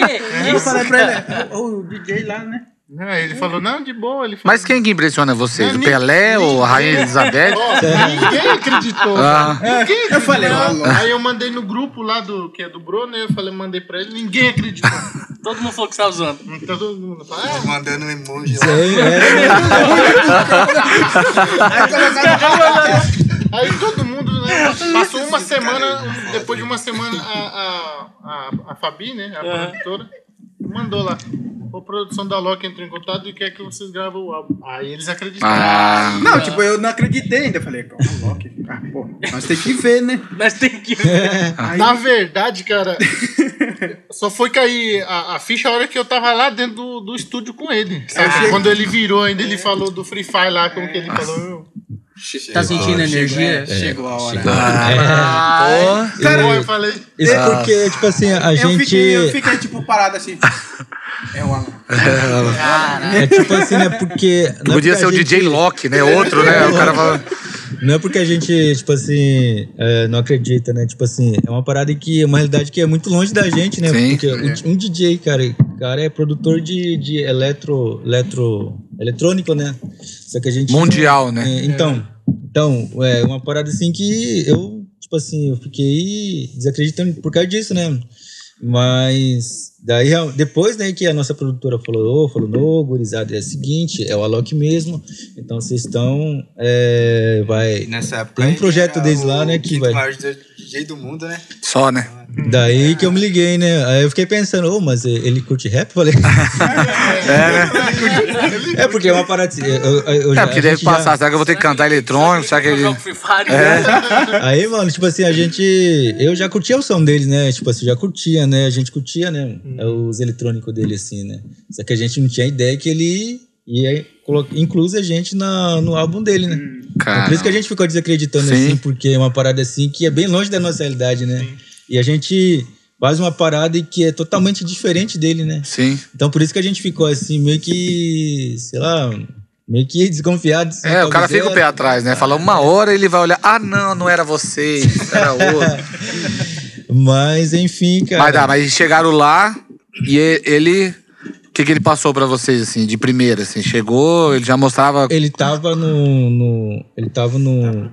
Que eu falei pra ele, o, o DJ lá, né? Aí ele falou, não, de boa. Ele falou, Mas quem que impressiona vocês? Não, O Pelé ou a Rainha Elizabeth? Ó, ninguém acreditou. Ah. cara. Ninguém acreditou. Eu falei, Aí eu mandei no grupo lá do que é do Bruno, né? Eu falei, mandei pra ele, ninguém acreditou. Todo mundo falou que você tava zoando. Então todo mundo falou, ah, Mandando um emoji lá. É, é, Aí todo mundo, né? Passou uma semana, depois de uma semana, a, a, a, a Fabi, né? A produtora, mandou lá. A produção da Loki entrou em contato e quer que vocês gravem o álbum. Aí eles acreditaram. Ah, Não, tipo, eu não acreditei ainda. Eu falei, o Alok, ah, pô, nós tem que ver, né? Mas tem que. Na verdade, cara, só foi cair a, a ficha a hora que eu tava lá dentro do, do estúdio com ele. sabe? Quando ele virou ainda, ele falou do Free Fire lá, como que ele falou. Tá sentindo energia? Chegou a hora. Ah, Pô, eu falei, Isso porque, tipo assim, a Eu gente. fiquei, eu fiquei, tipo, parado assim. É o Alok. É tipo assim, né? Porque. não é podia porque ser o gente- DJ Loki, né? Outro, né? O cara fala. Não é porque a gente, tipo assim, é, não acredita, né? Tipo assim, é uma parada que é uma realidade que é muito longe da gente, né? Sim. Porque o- um DJ, cara, o cara é produtor de, de eletro, eletro, eletrônico, né? Só que a gente. Mundial, né? É, então, então, é uma parada assim que eu, tipo assim, eu fiquei desacreditando por causa disso, né? Mas daí depois, né, que a nossa produtora falou, falou, no, gurizada, é o seguinte, é o Alok mesmo, então vocês estão, é, vai, Nessa época. Tem um projeto deles lá, né, que vai- DJ do mundo, né? Só, né? daí que eu me liguei, né, aí eu fiquei pensando, ô, mas ele curte rap? Falei, é porque é uma parada, assim, eu, eu, eu É, já- porque deve gente já- passar. Será que eu vou ter que cantar eletrônico? Será que ele. Fire. Aí, mano, tipo assim, a gente. Eu já curtia o som deles, né? Tipo assim, já curtia, né? A gente curtia, né? Os eletrônicos dele, assim, né? Só que a gente não tinha ideia que ele colo- incluir a gente na, no álbum dele, né? É por isso que a gente ficou desacreditando, Sim. assim, porque é uma parada assim que é bem longe da nossa realidade, né? E a gente faz uma parada que é totalmente diferente dele, né? Sim. Então por isso que a gente ficou assim, meio que, sei lá, meio que desconfiado. assim, É, o cara fica o pé atrás, né? Fala uma hora ele vai olhar. Ah, não, não era vocês, era outro. Mas, enfim, cara. Mas dá, mas chegaram lá e e- ele. O que, que ele passou pra vocês, assim, de primeira, assim? Chegou, ele já mostrava. Ele tava no. no- ele tava no.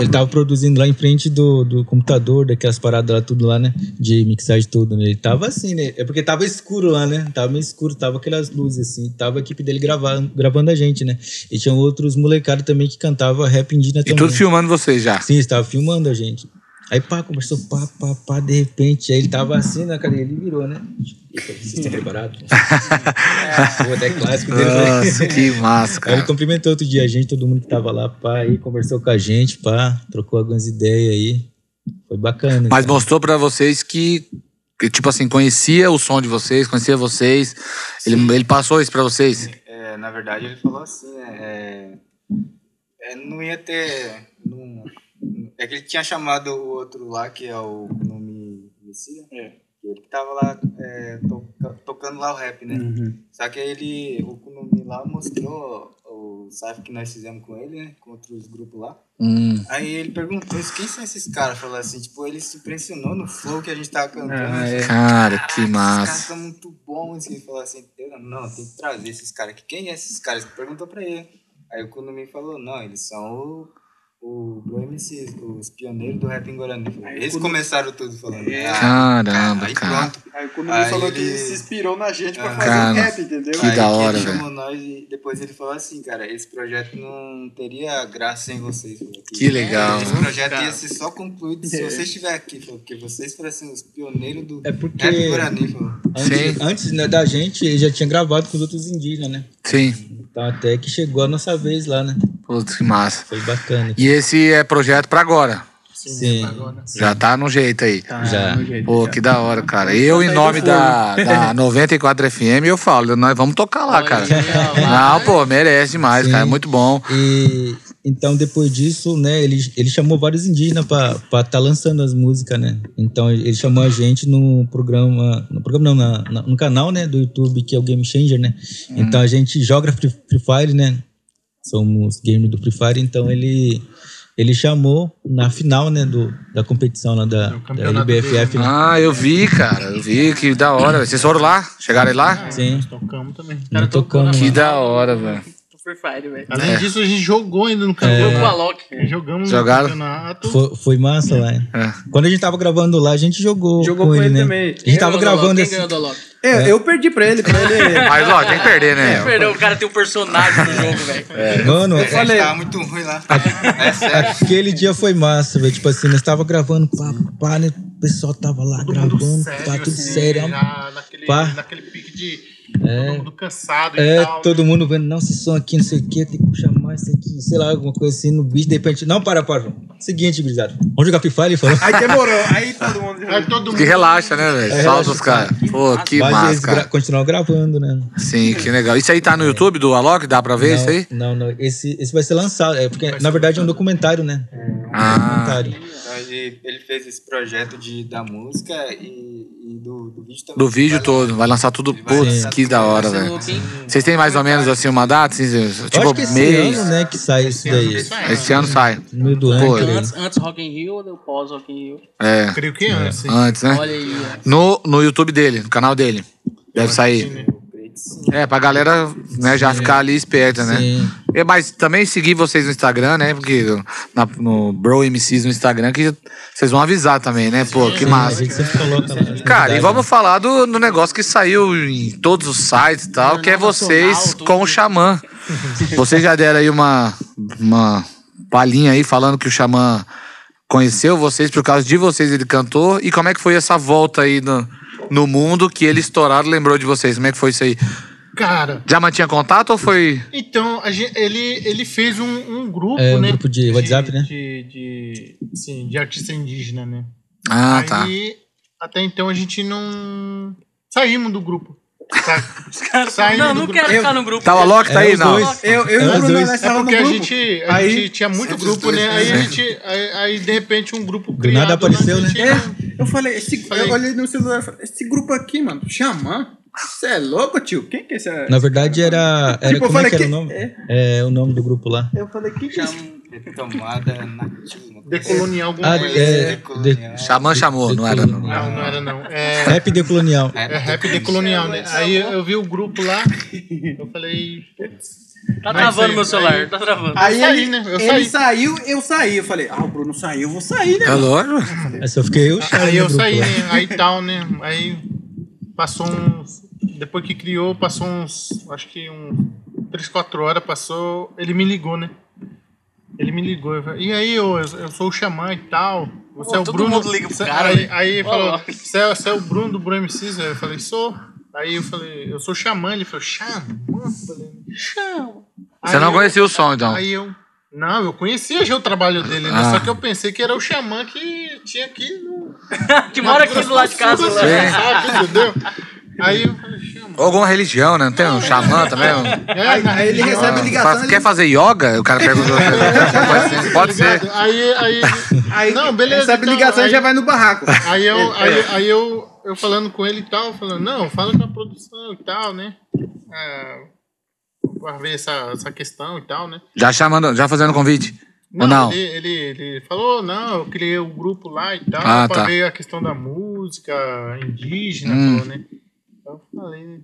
Ele tava produzindo lá em frente do, do computador, daquelas paradas lá, tudo lá, né? De mixagem tudo, né? Ele tava assim, né? É porque tava escuro lá, né? Tava meio escuro, tava aquelas luzes assim. Tava a equipe dele gravando, gravando a gente, né? E tinha outros molecados também que cantava rap indígena E também. tudo filmando vocês já. Sim, estava filmando a gente. Aí, pá, conversou, pá, pá, pá, de repente, aí ele tava assim na cadeira, ele virou, né? Vocês têm preparado? Pô, até clássico dele. né? Nossa, que massa, Aí cara. ele cumprimentou outro dia a gente, todo mundo que tava lá, pá, aí conversou com a gente, pá, trocou algumas ideias aí. Foi bacana. Mas cara. mostrou pra vocês que, que, tipo assim, conhecia o som de vocês, conhecia vocês. Ele, ele passou isso pra vocês. É, na verdade, ele falou assim, né? É, é, não ia ter. não- é que ele tinha chamado o outro lá, que é o nome Messias. É. Ele que tava lá é, toca- tocando lá o rap, né? Só que aí ele, o Kunumi lá mostrou o cypher que nós fizemos com ele, né? Com outros grupos lá. Hum. Aí ele perguntou, quem são esses caras? Falou assim, tipo, ele se impressionou no flow que a gente tava cantando. Ah, é. Cara, Caraca, que Esses caras massa. são muito bons. E ele falou assim, não, tem que trazer esses caras aqui. Quem é esses caras? Ele perguntou pra ele. Aí o Kunumi falou, não, eles são o, o Bro MC, os pioneiros do rap em Guarani. Eles começaram tudo falando. É. Ah, Caramba, aí cara. pronto. Aí o Kunumi Aí falou que ele- se inspirou na gente pra pra fazer Cara, rap, entendeu? que Aí da hora, ele velho. chamou nós e depois ele falou assim, cara, esse projeto não teria graça sem vocês. falou Que legal. Esse projeto ia ser só concluído se vocês estiverem aqui, falou, porque vocês foram assim, os pioneiros do É porque- rap Guarani. Falou. Antes, antes né, da gente, ele já tinha gravado com os outros indígenas, né? Sim. Então até que chegou a nossa vez lá, né? Putz, que massa. Foi bacana. E esse é projeto pra agora. Sim. Já tá no jeito aí. Já. no jeito, Pô, já. que da hora, cara. Eu, em nome da, da 94 FM, eu falo, nós vamos tocar lá, cara. Não, pô, merece demais, cara. É muito bom. E então depois disso, né, ele, ele chamou vários indígenas pra estar tá lançando as músicas, né? Então ele chamou a gente no programa, no programa não, na, na- no canal, né, do YouTube que é o Game Changer, né? Então a gente joga Free, Free Fire, né? Somos gamers do Free Fire, então ele ele chamou na final, né, do, da competição lá da, da campeonato LBFF, né? Ah, eu vi, cara. Eu vi, que da hora. Vocês foram lá? Chegaram aí lá? Sim. Tocamos também. Nós tocamos Que lá. da hora, velho. Free Fire, velho. Além disso, a gente jogou ainda no campeonato. pro Alok. Jogamos Jogaram? no campeonato. Foi, foi massa lá. É. Quando a gente tava gravando lá, a gente jogou, Jogou com com ele, ele né? também. A gente tava Quem do gravando esse... Alok? Eu, eu perdi pra ele, pra ele. Mas, ó, tem que perder, né? Perdeu, o cara tem um personagem no jogo, velho. Mano, A gente falei. tava muito ruim lá. É sério. aquele dia foi massa, velho. Tipo assim, nós tava gravando, pá, pá, né? O pessoal tava lá Todo gravando, sério, pá, tudo assim, sério. já naquele, Pá. naquele pique de todo mundo cansado e É, tal. todo mundo vendo, não, esse som aqui, não sei o que, tem que puxar mais isso aqui, sei lá, alguma coisa assim no bicho, de repente, não, para, para. Seguinte, gurizada, vamos jogar Free Fire, falou. Aí demorou. Aí todo mundo. Aí todo mundo Que relaxa, né, velho? Solta os caras. Pô, que Mas massa, gra cara. gravando, né? Sim, que legal. Isso aí tá no YouTube do Alok? Dá pra ver isso aí? Não, não, esse, esse vai ser lançado, é porque na verdade é um documentário, né? Ah, Documentário. Ele, ele fez esse projeto de, da música e, e do, do vídeo também. do vídeo Vai todo. Vai lançar tudo. vai Putz, lançar que tudo. da hora, é velho. Vocês têm mais ou menos assim uma data? Assim, Eu tipo, acho que esse mês? ano, né, que sai isso daí. Esse ano sai. No do Pô. Antes, antes Rock in Rio ou pós Rock in Rio? É, Creio que antes. sim. antes, né? Olha aí. No, no YouTube dele, no canal dele. Deve sair. É, pra galera né, já ficar ali esperta, né? Sim. É, mas também seguir vocês no Instagram, né? Porque na- no Bro MCs no Instagram, que vocês vão avisar também, né? Pô, que massa. as Cara, e vamos falar do, do negócio que saiu em todos os sites e tal, que é vocês com o Xamã. Vocês já deram aí uma, uma palhinha aí falando que o Xamã conheceu vocês por causa de vocês, ele cantou. E como é que foi essa volta aí no, no mundo que ele estourado lembrou de vocês? Como é que foi isso aí? Cara, Já mantinha contato ou foi. então, a gente, ele, ele fez um, um grupo, É, um né? grupo de WhatsApp, né? De, de, sim, de artista indígena, né? Ah, tá. Aí, até então, a gente não... Saímos do grupo. Sa- Saímos não, não grupo. quero ficar no grupo. Tá o Alok tá É, aí? Não. dois. Eu, eu e É, o Bruno, nós É porque no a grupo. gente, a Aí- gente tinha muito grupo, os dois, né? Aí a né? gente. Aí, aí, de repente um grupo Do criado. nada apareceu, a né? gente É, eu falei, esse, Falei. eu olhei no celular e falei, esse grupo aqui, mano, Xamã? Você é louco, tio? Quem que é esse? Na verdade era. era Tipo, eu como é falei que era o que- nome? é. É o nome do grupo lá. Eu falei, que que é esse? Retomada nativa. Decolonial alguma Ah, coisa. é. Decolonial. Xamã chamou, não era? Não. Não, não era não. É, Rap decolonial. é rap decolonial, né? Aí eu vi o grupo lá, eu falei. Tá Mas travando aí- meu celular, aí- tá travando. Aí saí, ele, né? Eu ele saí. saiu, eu saí. Eu falei, ah, o Bruno saiu, eu vou sair, né? É lógico. Aí só fiquei eu Aí eu saí, né? Aí tal, né? Aí passou uns. Depois que criou, passou uns. Acho que uns. 3, 4 horas passou. Ele me ligou, né? Ele me ligou. eu falei, E aí, eu, eu sou o Xamã e tal. Você Pô, é o todo Bruno. mundo liga pro Você- cara, Aí, velho. aí ele falou: você é, você é o Bruno do Bruno MCs? Eu falei: Sou. Aí eu falei: Eu sou o Xamã. Ele falou: Xamã? Eu falei: Xamã. Você Aí não eu- conhecia o som, então? Aí eu. Não, eu conhecia já o trabalho dele, né? Ah. Só que eu pensei que era o Xamã que tinha aqui no. que mora aqui do lado de casa. Lá. sabe, entendeu? Aí eu. Ou alguma religião, né? Não tem um xamã também? Um... É, Aí, ele recebe Ah, ligação. fa- ele- Quer fazer yoga? O cara perguntou. Pode ser. Pode ser. Aí, aí, Aí não, beleza. recebe então, ligação e aí, já vai no barraco. Aí eu, aí, aí eu, eu falando com ele e tal, falando, não, fala com a produção e tal, né? Ah, pra ver essa, essa questão e tal, né? Já chamando, já fazendo convite? Ou não? Ele, ele, ele falou, não, eu criei um grupo lá e tal, Ah, pra tá. ver a questão da música indígena, Hum. falou, né? Eu falei,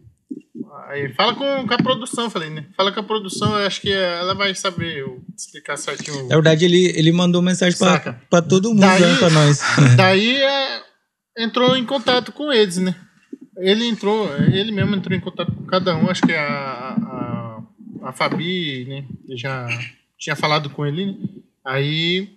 aí fala com, com a produção, eu falei, né? Fala com a produção, eu acho que ela vai saber eu explicar certinho. Na verdade, ele, ele mandou mensagem pra, pra todo mundo, Daí- né, pra nós. Daí é, entrou em contato com eles, né? Ele entrou, ele mesmo entrou em contato com cada um, acho que a, a, a Fabi, né? Já tinha falado com ele, né? Aí.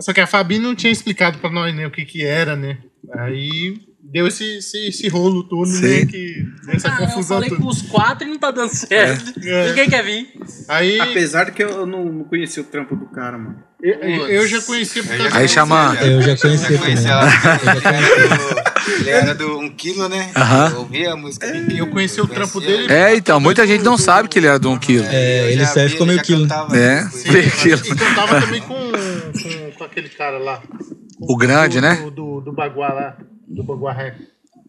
Só que a Fabi não tinha explicado pra nós, né, o que que era, né? Aí deu esse, esse, esse rolo todo, Sim. né? Que essa Ah, eu confusão falei toda. com os quatro e não tá dando certo. É. Ninguém quer vir. Aí Apesar de que eu não, não conheci o trampo do cara, mano. Eu, eu já conhecia por Eu causa Aí chama- Eu já conheci Já conheci também. ela. Ele era do- Ele era do 1 quilo, né? Aham. Eu ouvia a música E dele. eu conheci o trampo dele. É, então, muita gente não sabe que ele era de um quilo. É, Eu ele serve vi, com meio quilo. cantava É. Meio quilo. E cantava também com, com, com aquele cara lá. O grande, do, né? Do, do, do Baguá lá. Do Baguá Rec.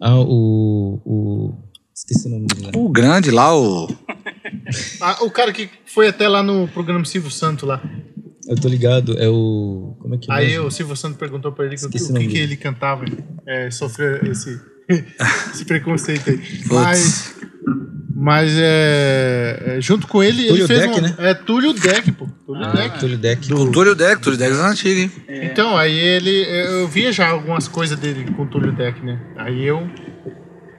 Ah, o, o. Esqueci o nome dele. O grande lá, o. Ah, o cara que foi até lá no programa Silvio Santo lá. Eu tô ligado, é o. Como é que é? Aí mesmo? o Silvio Santo perguntou pra ele que, o que, Esqueci o que, que ele cantava. É, sofreu esse, esse preconceito aí. Mas, mas é, é, junto com ele, Túlio ele fez Deck, um, né? É Túlio Deck, pô. Túlio Deck. Túlio Deck. O Túlio Deck, Túlio Deck é antigo, hein? Então, aí ele. Eu via já algumas coisas dele com o Túlio Deck, né? Aí eu.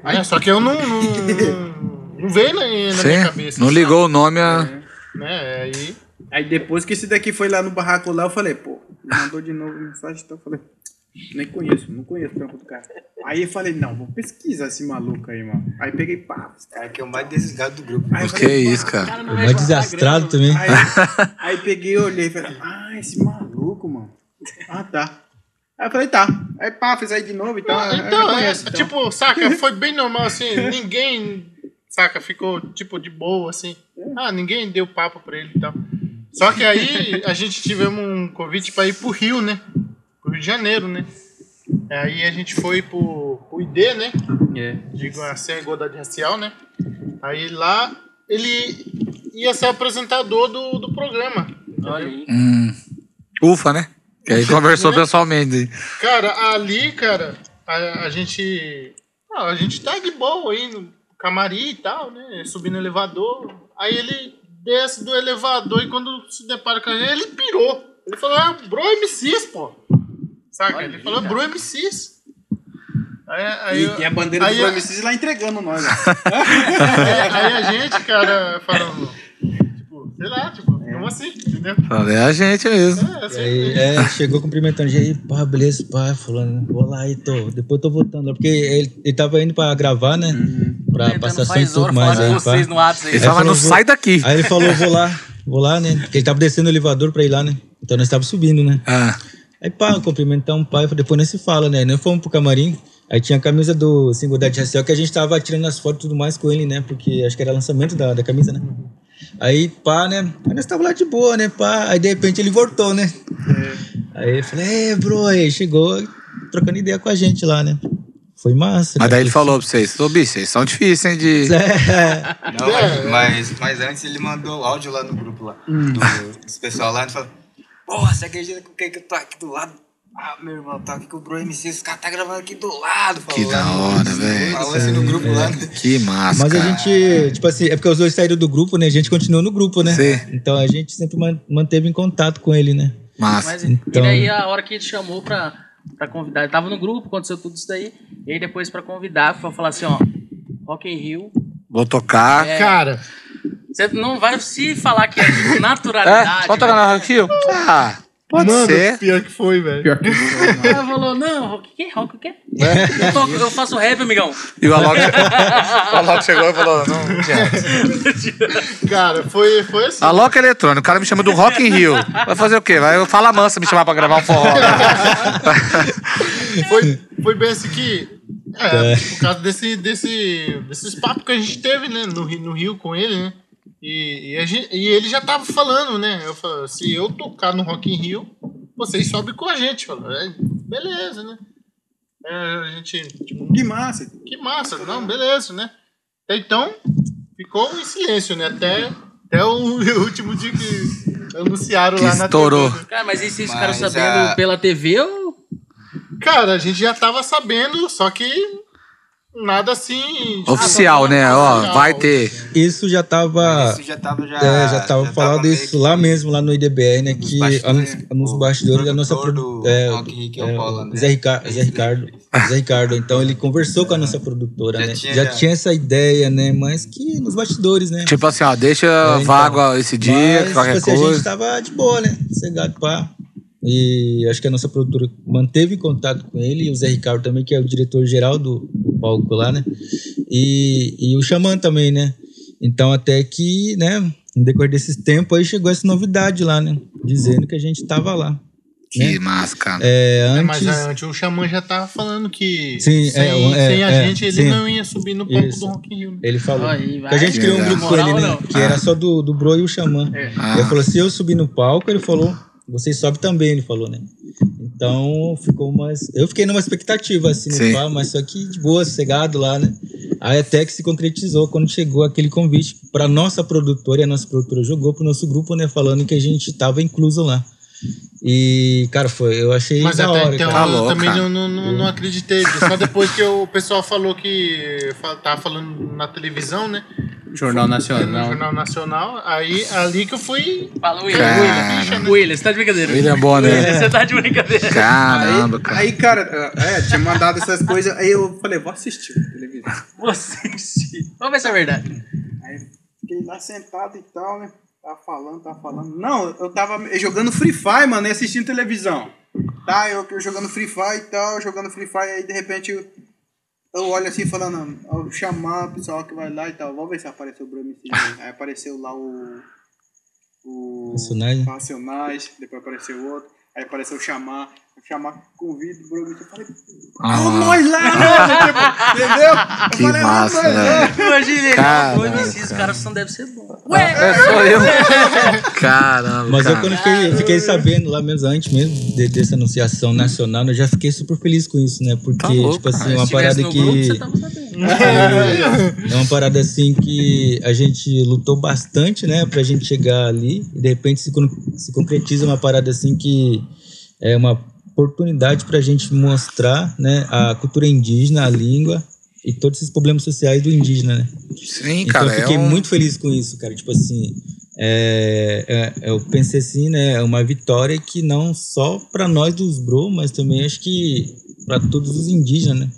É, só que eu não. Não, não veio na, na minha cabeça. não sabe? ligou o nome a. Né? Aí. Aí depois que esse daqui foi lá no barraco lá, eu falei, pô, mandou de novo mensagem, então eu falei, nem conheço, não conheço o trampo do cara. Aí eu falei, não, vou pesquisar esse maluco aí, mano. Aí peguei, pá. É que é o mais desligado do grupo. Aí Que falei, pá. isso, cara. O mais desastrado também. Aí, aí peguei olhei e falei, ah, esse maluco, mano. Ah, tá. Aí eu falei, tá. Aí pá, fiz aí de novo e tal. Eu Então, é, conheço, então. tipo, saca, foi bem normal assim, ninguém, saca, ficou tipo de boa assim. Ah, ninguém deu papo pra ele e tal. Só que aí a gente tivemos um convite pra ir pro Rio, né? Pro Rio de Janeiro, né? Aí a gente foi pro, pro ID, né? É. Digo, a sem igualdade racial, né? Aí lá ele ia ser apresentador do, do programa. Olha aí. Hum. Ufa, né? Que aí conversou pessoalmente. Cara, ali, cara, a, a gente. a gente tá de boa aí no camarim e tal, né? Subindo elevador. Aí ele desce do elevador e quando se depara com gente, ele pirou. Ele falou, ah, bro MCs, pô. Saca? Olha ele falou, cara. bro MCs. Aí, aí, E, e a bandeira aí, do MCs lá entregando nós, aí, aí a gente, cara, falando, tipo, sei lá, tipo, como assim? Entendeu? Falei, é a gente mesmo. É, assim, Aí, é, chegou cumprimentando, e aí, pá, beleza, pá, falando, vou lá aí, tô, depois tô voltando lá, porque ele, ele tava indo pra gravar, né, pra passar e tudo mais, aí, vocês pá. no WhatsApp. Ele falou, não vou- sai daqui. Aí ele falou, vou lá, vou lá, né, porque ele tava descendo o elevador pra ir lá, né, então nós tava subindo, né. Ah, Aí, pá, cumprimentar um pai, depois nós se fala, né? Nós fomos pro camarim, aí tinha a camisa do Singularidade Racial, que a gente tava tirando as fotos e tudo mais com ele, né? Porque acho que era lançamento da, da camisa, né? Aí, pá, né? Aí nós tava lá de boa, né? Pá, aí de repente ele voltou, né? Aí eu falei, é, bro, aí chegou trocando ideia com a gente lá, né? Foi massa. mas daí ele falou pra vocês, ô bicho, vocês são difíceis, hein, de... É, Não, mas, mas, mas antes ele mandou áudio lá no grupo lá. Do, dos pessoal lá, ele falou, porra, você acredita com quem que eu tô aqui do lado? Ah, meu irmão, tô aqui com o Bro MC, os caras tá gravando aqui do lado. Que falou da lá no- hora, velho. Falou assim no grupo lá. né? Que massa, Mas a gente, tipo assim, é porque os dois saíram do grupo, né? A gente continuou no grupo, né? Sim. Então a gente sempre man- manteve em contato com ele, né? Massa. Mas Então- e daí a hora que ele chamou pra, pra convidar, ele tava no grupo, aconteceu tudo isso daí. E aí depois pra convidar, foi falar assim, ó, Rock in Rio. Vou tocar. É, Cara, Você não vai se falar que é de É? naturalidade. Pode tocar na Rio? Ah, pode mano, ser. pior que foi, velho. Pior que foi, mano. Ela falou, não, rock o quê? Rock o quê? É. Eu, toco- eu faço rap, amigão. E o Alok, o Alok chegou e falou, não, não. Cara, foi, foi assim. Alok eletrônico, o cara me chama do Rock in Rio. Vai fazer o quê? Vai falar mansa me chamar pra gravar um forró. foi, foi bem assim que. É, por causa desse, desse, desses papos que a gente teve, né? No, no Rio com ele, né? E, e, a gente- e ele já tava falando, né? Eu falei, se eu tocar no Rock in Rio, vocês sobem com a gente. Falou, é, beleza, né? É, a gente, tipo, Que massa. que massa, não, beleza, né? Então, ficou em silêncio, né? Até, até o último dia que anunciaram Que lá na estourou. TV. né? Cara, mas e vocês ficaram sabendo a- pela TV ou... Cara, a gente já tava sabendo, só que nada assim. tipo, Oficial, né? Ó, vai ter. Isso já tava. Isso já tava já. É, já tava falando meio isso que lá mesmo, lá no IDBR, né? nos Que bastidores, a- nos o bastidores da nossa produtor produ- do é, é o é, né? Zé, Ricardo, Zé Ricardo. Zé Ricardo. Então ele conversou com a nossa produtora, Já né? tinha, já já. tinha essa ideia, né? Mas que nos bastidores, né? Tipo assim, ó, deixa então. vago esse dia, Mas, qualquer tipo assim, a gente tava de boa, né? Cegado, pá. E acho que a nossa produtora manteve contato com ele e o Zé Ricardo também, que é o diretor-geral do, do palco lá, né? E, e o Xamã também, né? Então, até que, né, no decorrer desses tempos, aí chegou essa novidade lá, né? Dizendo que a gente tava lá. Que massa, cara. É, É, antes... mas antes o Xamã já tava falando que Sim, sem, é, é, sem a é, gente ele sim. não ia subir no palco Isso. do Rock in Rio. né? Ele falou. Aí, vai. a gente criou um grupo com ele, né? Que era só do, do Bro e o Xamã. Ah. Ele falou, se eu subir no palco, ele falou, vocês sobem também, ele falou, né? Então, ficou mais... Eu fiquei numa expectativa, assim, no mas só que de boa, sossegado lá, né? Aí até que se concretizou quando chegou aquele convite pra nossa produtora, e a nossa produtora jogou pro nosso grupo, né? Falando que a gente tava incluso lá. E, cara, foi, eu achei Mas da até hora, então cara. Tá eu louco, também cara. não, não, não, não acreditei. Só depois que o pessoal falou que tava falando na televisão, né? Jornal Nacional. Jornal Nacional. Aí ali que eu fui. Fala, William. Cara. William, William, você tá de brincadeira. William Bonner. Você tá de brincadeira. Caramba, Aí, cara. aí, cara, é, tinha mandado essas coisas, aí eu falei, vou assistir a televisão. Você sim. Vamos ver se é verdade. Aí fiquei lá sentado e tal, né? Tava falando, tava falando. Não, eu tava jogando Free Fire, mano, e assistindo televisão. Tá, eu, eu jogando Free Fire e tal, jogando Free Fire, aí de repente eu, eu olho assim falando, eu chamar o pessoal que vai lá e tal, vamos ver se apareceu o Bruno MC. Aí apareceu lá o. O. Racionais. Racionais, depois apareceu o outro, aí apareceu o Chamar. O Chamar convida o Bruno MC. Eu falei, Ah, vamos nós lá, mano! Tipo, entendeu? Eu Que falei, vamos massa, nós lá. velho. Imagina ele. Cara. Os caras são deve ser bom. Ué, É, sou eu. Caramba, Mas eu cara. quando fiquei, eu fiquei sabendo lá mesmo, antes mesmo de- dessa anunciação nacional, eu já fiquei super feliz com isso, né? Porque, Tá louco, tipo assim, cara. é uma parada no que. grupo, você tava sabendo. É uma parada assim que a gente lutou bastante, né, pra gente chegar ali e de repente se, se concretiza uma parada assim que é uma oportunidade pra gente mostrar, né, a cultura indígena, a língua e todos esses problemas sociais do indígena, né? Sim, Então cara. eu fiquei é um... muito feliz com isso, cara. Tipo assim, é, é- eu pensei assim, né? É uma vitória que não só pra nós dos bro, mas também acho que pra todos os indígenas, né?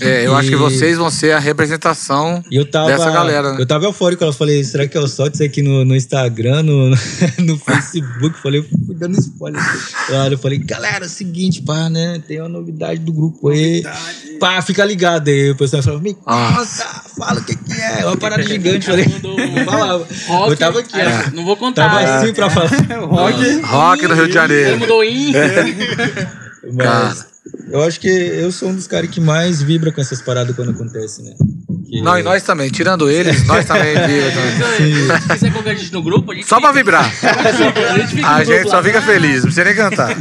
É, eu acho que E- vocês vão ser a representação E eu tava, dessa galera, né? Eu tava eufórico, eu falei, será que eu solto isso aqui no, no Instagram, no, no Facebook? Falei, eu fui dando spoiler. Claro, eu falei, galera, é o seguinte, pá, né? Tem uma novidade do grupo aí. Pá, fica ligado aí. O pessoal falou, me Ah. conta, fala o que que é. É uma parada gigante. Falei, Mandou não falava. Rock, Eu tava aqui, é. Não vou contar. Tava é. assim pra falar. Rock. Rock do Rio de Ele Janeiro. mudou em. Mas eu acho que eu sou um dos caras que mais vibra com essas paradas quando acontece, né? Porque- Não, e nós também. Tirando eles, nós também. Se quiser colocar a gente no grupo, a gente Só pra fica. vibrar. A gente fica A no grupo gente só lá. fica feliz, não precisa nem cantar.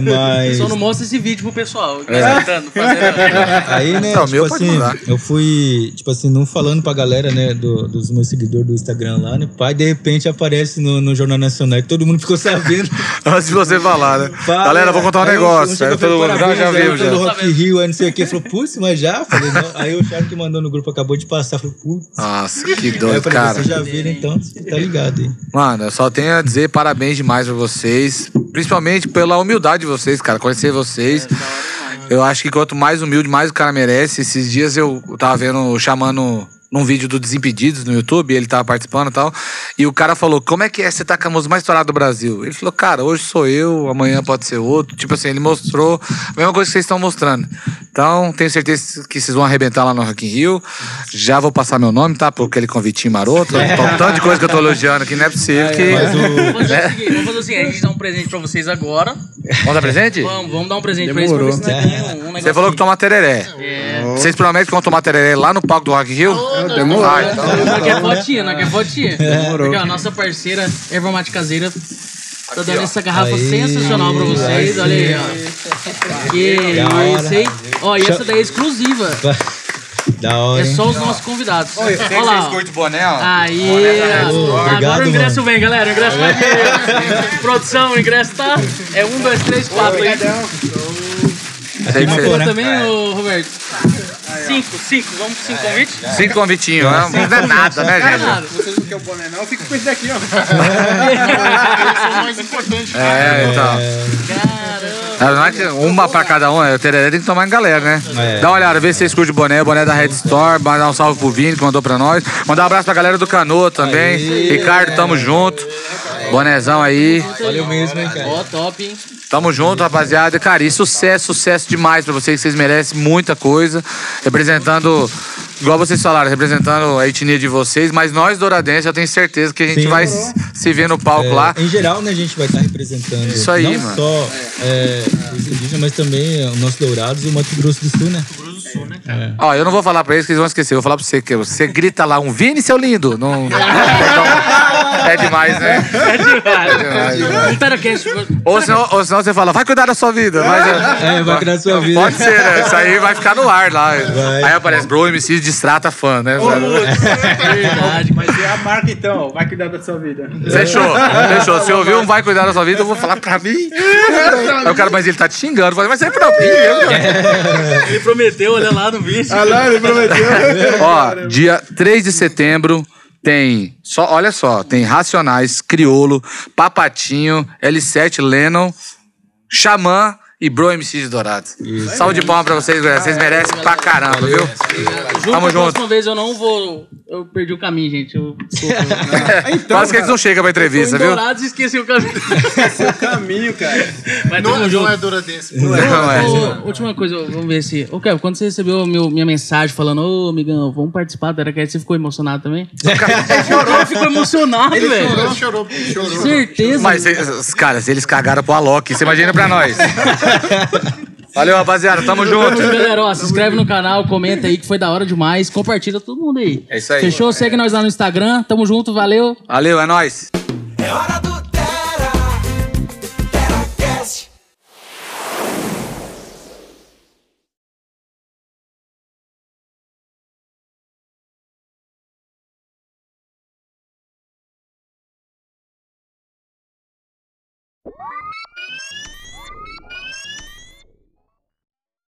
Mas. Só não mostra esse vídeo pro pessoal. que É. tá cantando, fazendo- Aí, né, Não, tipo assim, eu fui, tipo assim, não falando pra galera, né, do- dos meus seguidores do Instagram lá, né, pai, de repente aparece no, no Jornal Nacional e todo mundo ficou sabendo. Antes de você falar, né? Fala, Galera, vou contar um negócio. e mundo, não, "Parabéns, já aí viu, pelo já. Rock in Rio, aí não sei o que. Falou, putz, mas já? Falei, não. Aí o Charles que mandou no grupo acabou de passar. Falei, putz. Nossa, que doido, falei, cara. vocês já viram, então, você tá ligado aí. Mano, eu só tenho a dizer parabéns demais pra vocês. Principalmente pela humildade de vocês, cara. Conhecer vocês. Eu acho que quanto mais humilde, mais o cara merece. Esses dias eu tava vendo, chamando num vídeo do Desimpedidos no YouTube, ele tava participando e tal. E o cara falou: Como é que é você tá com a música mais estourada do Brasil? Ele falou: Cara, hoje sou eu, amanhã pode ser outro. Tipo assim, ele mostrou a mesma coisa que vocês estão mostrando. Então, tenho certeza que vocês vão arrebentar lá no Rock in Rio. Já vou passar meu nome, tá? Por aquele convitinho maroto. Um tanto de coisa que eu tô elogiando aqui, não é possível que. Mas o- Vamos fazer, o seguinte, vamos fazer o seguinte, a gente dá um presente pra vocês agora. Vamos dar presente? Vamos, vamos dar um presente pra Demorou. eles pra ver se nós ganhamos um Você falou que toma tereré. É. Vocês prometem que vão tomar tereré lá no palco do Rock in Rio? Demorou. Ah, então. Não quer fotinha, não quer fotinha. Porque ó, a nossa parceira Erva Mate Caseira tá dando essa garrafa Aí. sensacional pra vocês. Olha aí, ó. Que isso, hein? Ó, e essa daí é exclusiva. Da hora, É só os nossos convidados. Olha Tem lá. vocês ó. curtem boné, ó. Aí, Ô, agora obrigado, o ingresso mano. vem, galera. O ingresso vai vir. Produção, o ingresso tá. É um, dois, três, quatro aí. Tem que ser. também, ô, Roberto? Cinco, cinco. Vamos com cinco convites? Cinco convitinhos, né? não é nada, né, gente? nada. Vocês não querem o boné, não? Eu fico com esse daqui, ó. Eles são mais importantes. É, então. Caramba. Na verdade, uma pra cada um, é, o tereré tem que tomar em galera, né? É. Dá uma olhada, vê se vocês curtem o boné, o boné da Red Store, mandar um salve pro Vini que mandou pra nós. Mandar um abraço pra galera do Canoa também. Ricardo, tamo junto. Bonezão aí. Valeu mesmo, hein, cara. Ó, top, hein? Tamo junto, rapaziada. Cara, e sucesso, sucesso demais pra vocês. Vocês merecem muita coisa. Representando, igual vocês falaram, representando a etnia de vocês. Mas nós, Douradense, eu tenho certeza que a gente Sim. vai se se ver no palco É, lá. Em geral, né, a gente vai estar representando Isso aí, não mano. só é, os indígenas, mas também os nossos dourados e o Mato Grosso do Sul, né? Ó, eu não vou falar pra eles que eles vão esquecer. Eu vou falar pra você que você grita lá um Vini, seu lindo. Não... é demais, né? É demais. Um Teracast. Ou senão, ou senão você fala, vai cuidar da sua vida. Mas, É, vai criar sua vida. Pode ser, né? Isso aí vai ficar no ar lá. Vai. Aí aparece, bro, MC distrata fã, né? Verdade. Mas é a marca então, vai cuidar da sua vida. Fechou, fechou. Se ouviu um vai cuidar da sua vida, eu vou falar pra mim. Aí o cara, mas ele tá te xingando. Falei, mas é pra mim. eu- Ele prometeu, olha lá no vídeo. Ah lá, ele prometeu. Ó, dia 3 de setembro tem. Só, olha só, tem Racionais, Criolo, Papatinho, L7, Lennon, Xamã e Bro MC de Dourado. Salve de palmas pra vocês, galera. Vocês merecem pra caramba, viu? Junto Tamo a junto. próxima vez eu não vou. Eu perdi o caminho, gente. Eu, Quase que eles não chegam pra entrevista, viu? Dourados e esqueci o caminho. Caminho, cara. Mas Não, não é Douradense. Não é. Ô, última coisa, vamos ver se. Ô, Kevin, quando você recebeu meu, minha mensagem falando, ô, amigão, vamos participar do Teracast, você ficou emocionado também? Ele ficou emocionado, Ele velho. chorou, chorou, chorou. Certeza. Mas, cara, se eles cagaram pro Alok, você imagina pra nós. Valeu, rapaziada. Tamo junto. Galera, ó, se inscreve no canal, comenta aí que foi da hora demais. Compartilha todo mundo aí. É isso aí. Fechou? Segue nós lá no Instagram. Tamo junto, valeu. Valeu, é nóis. É hora do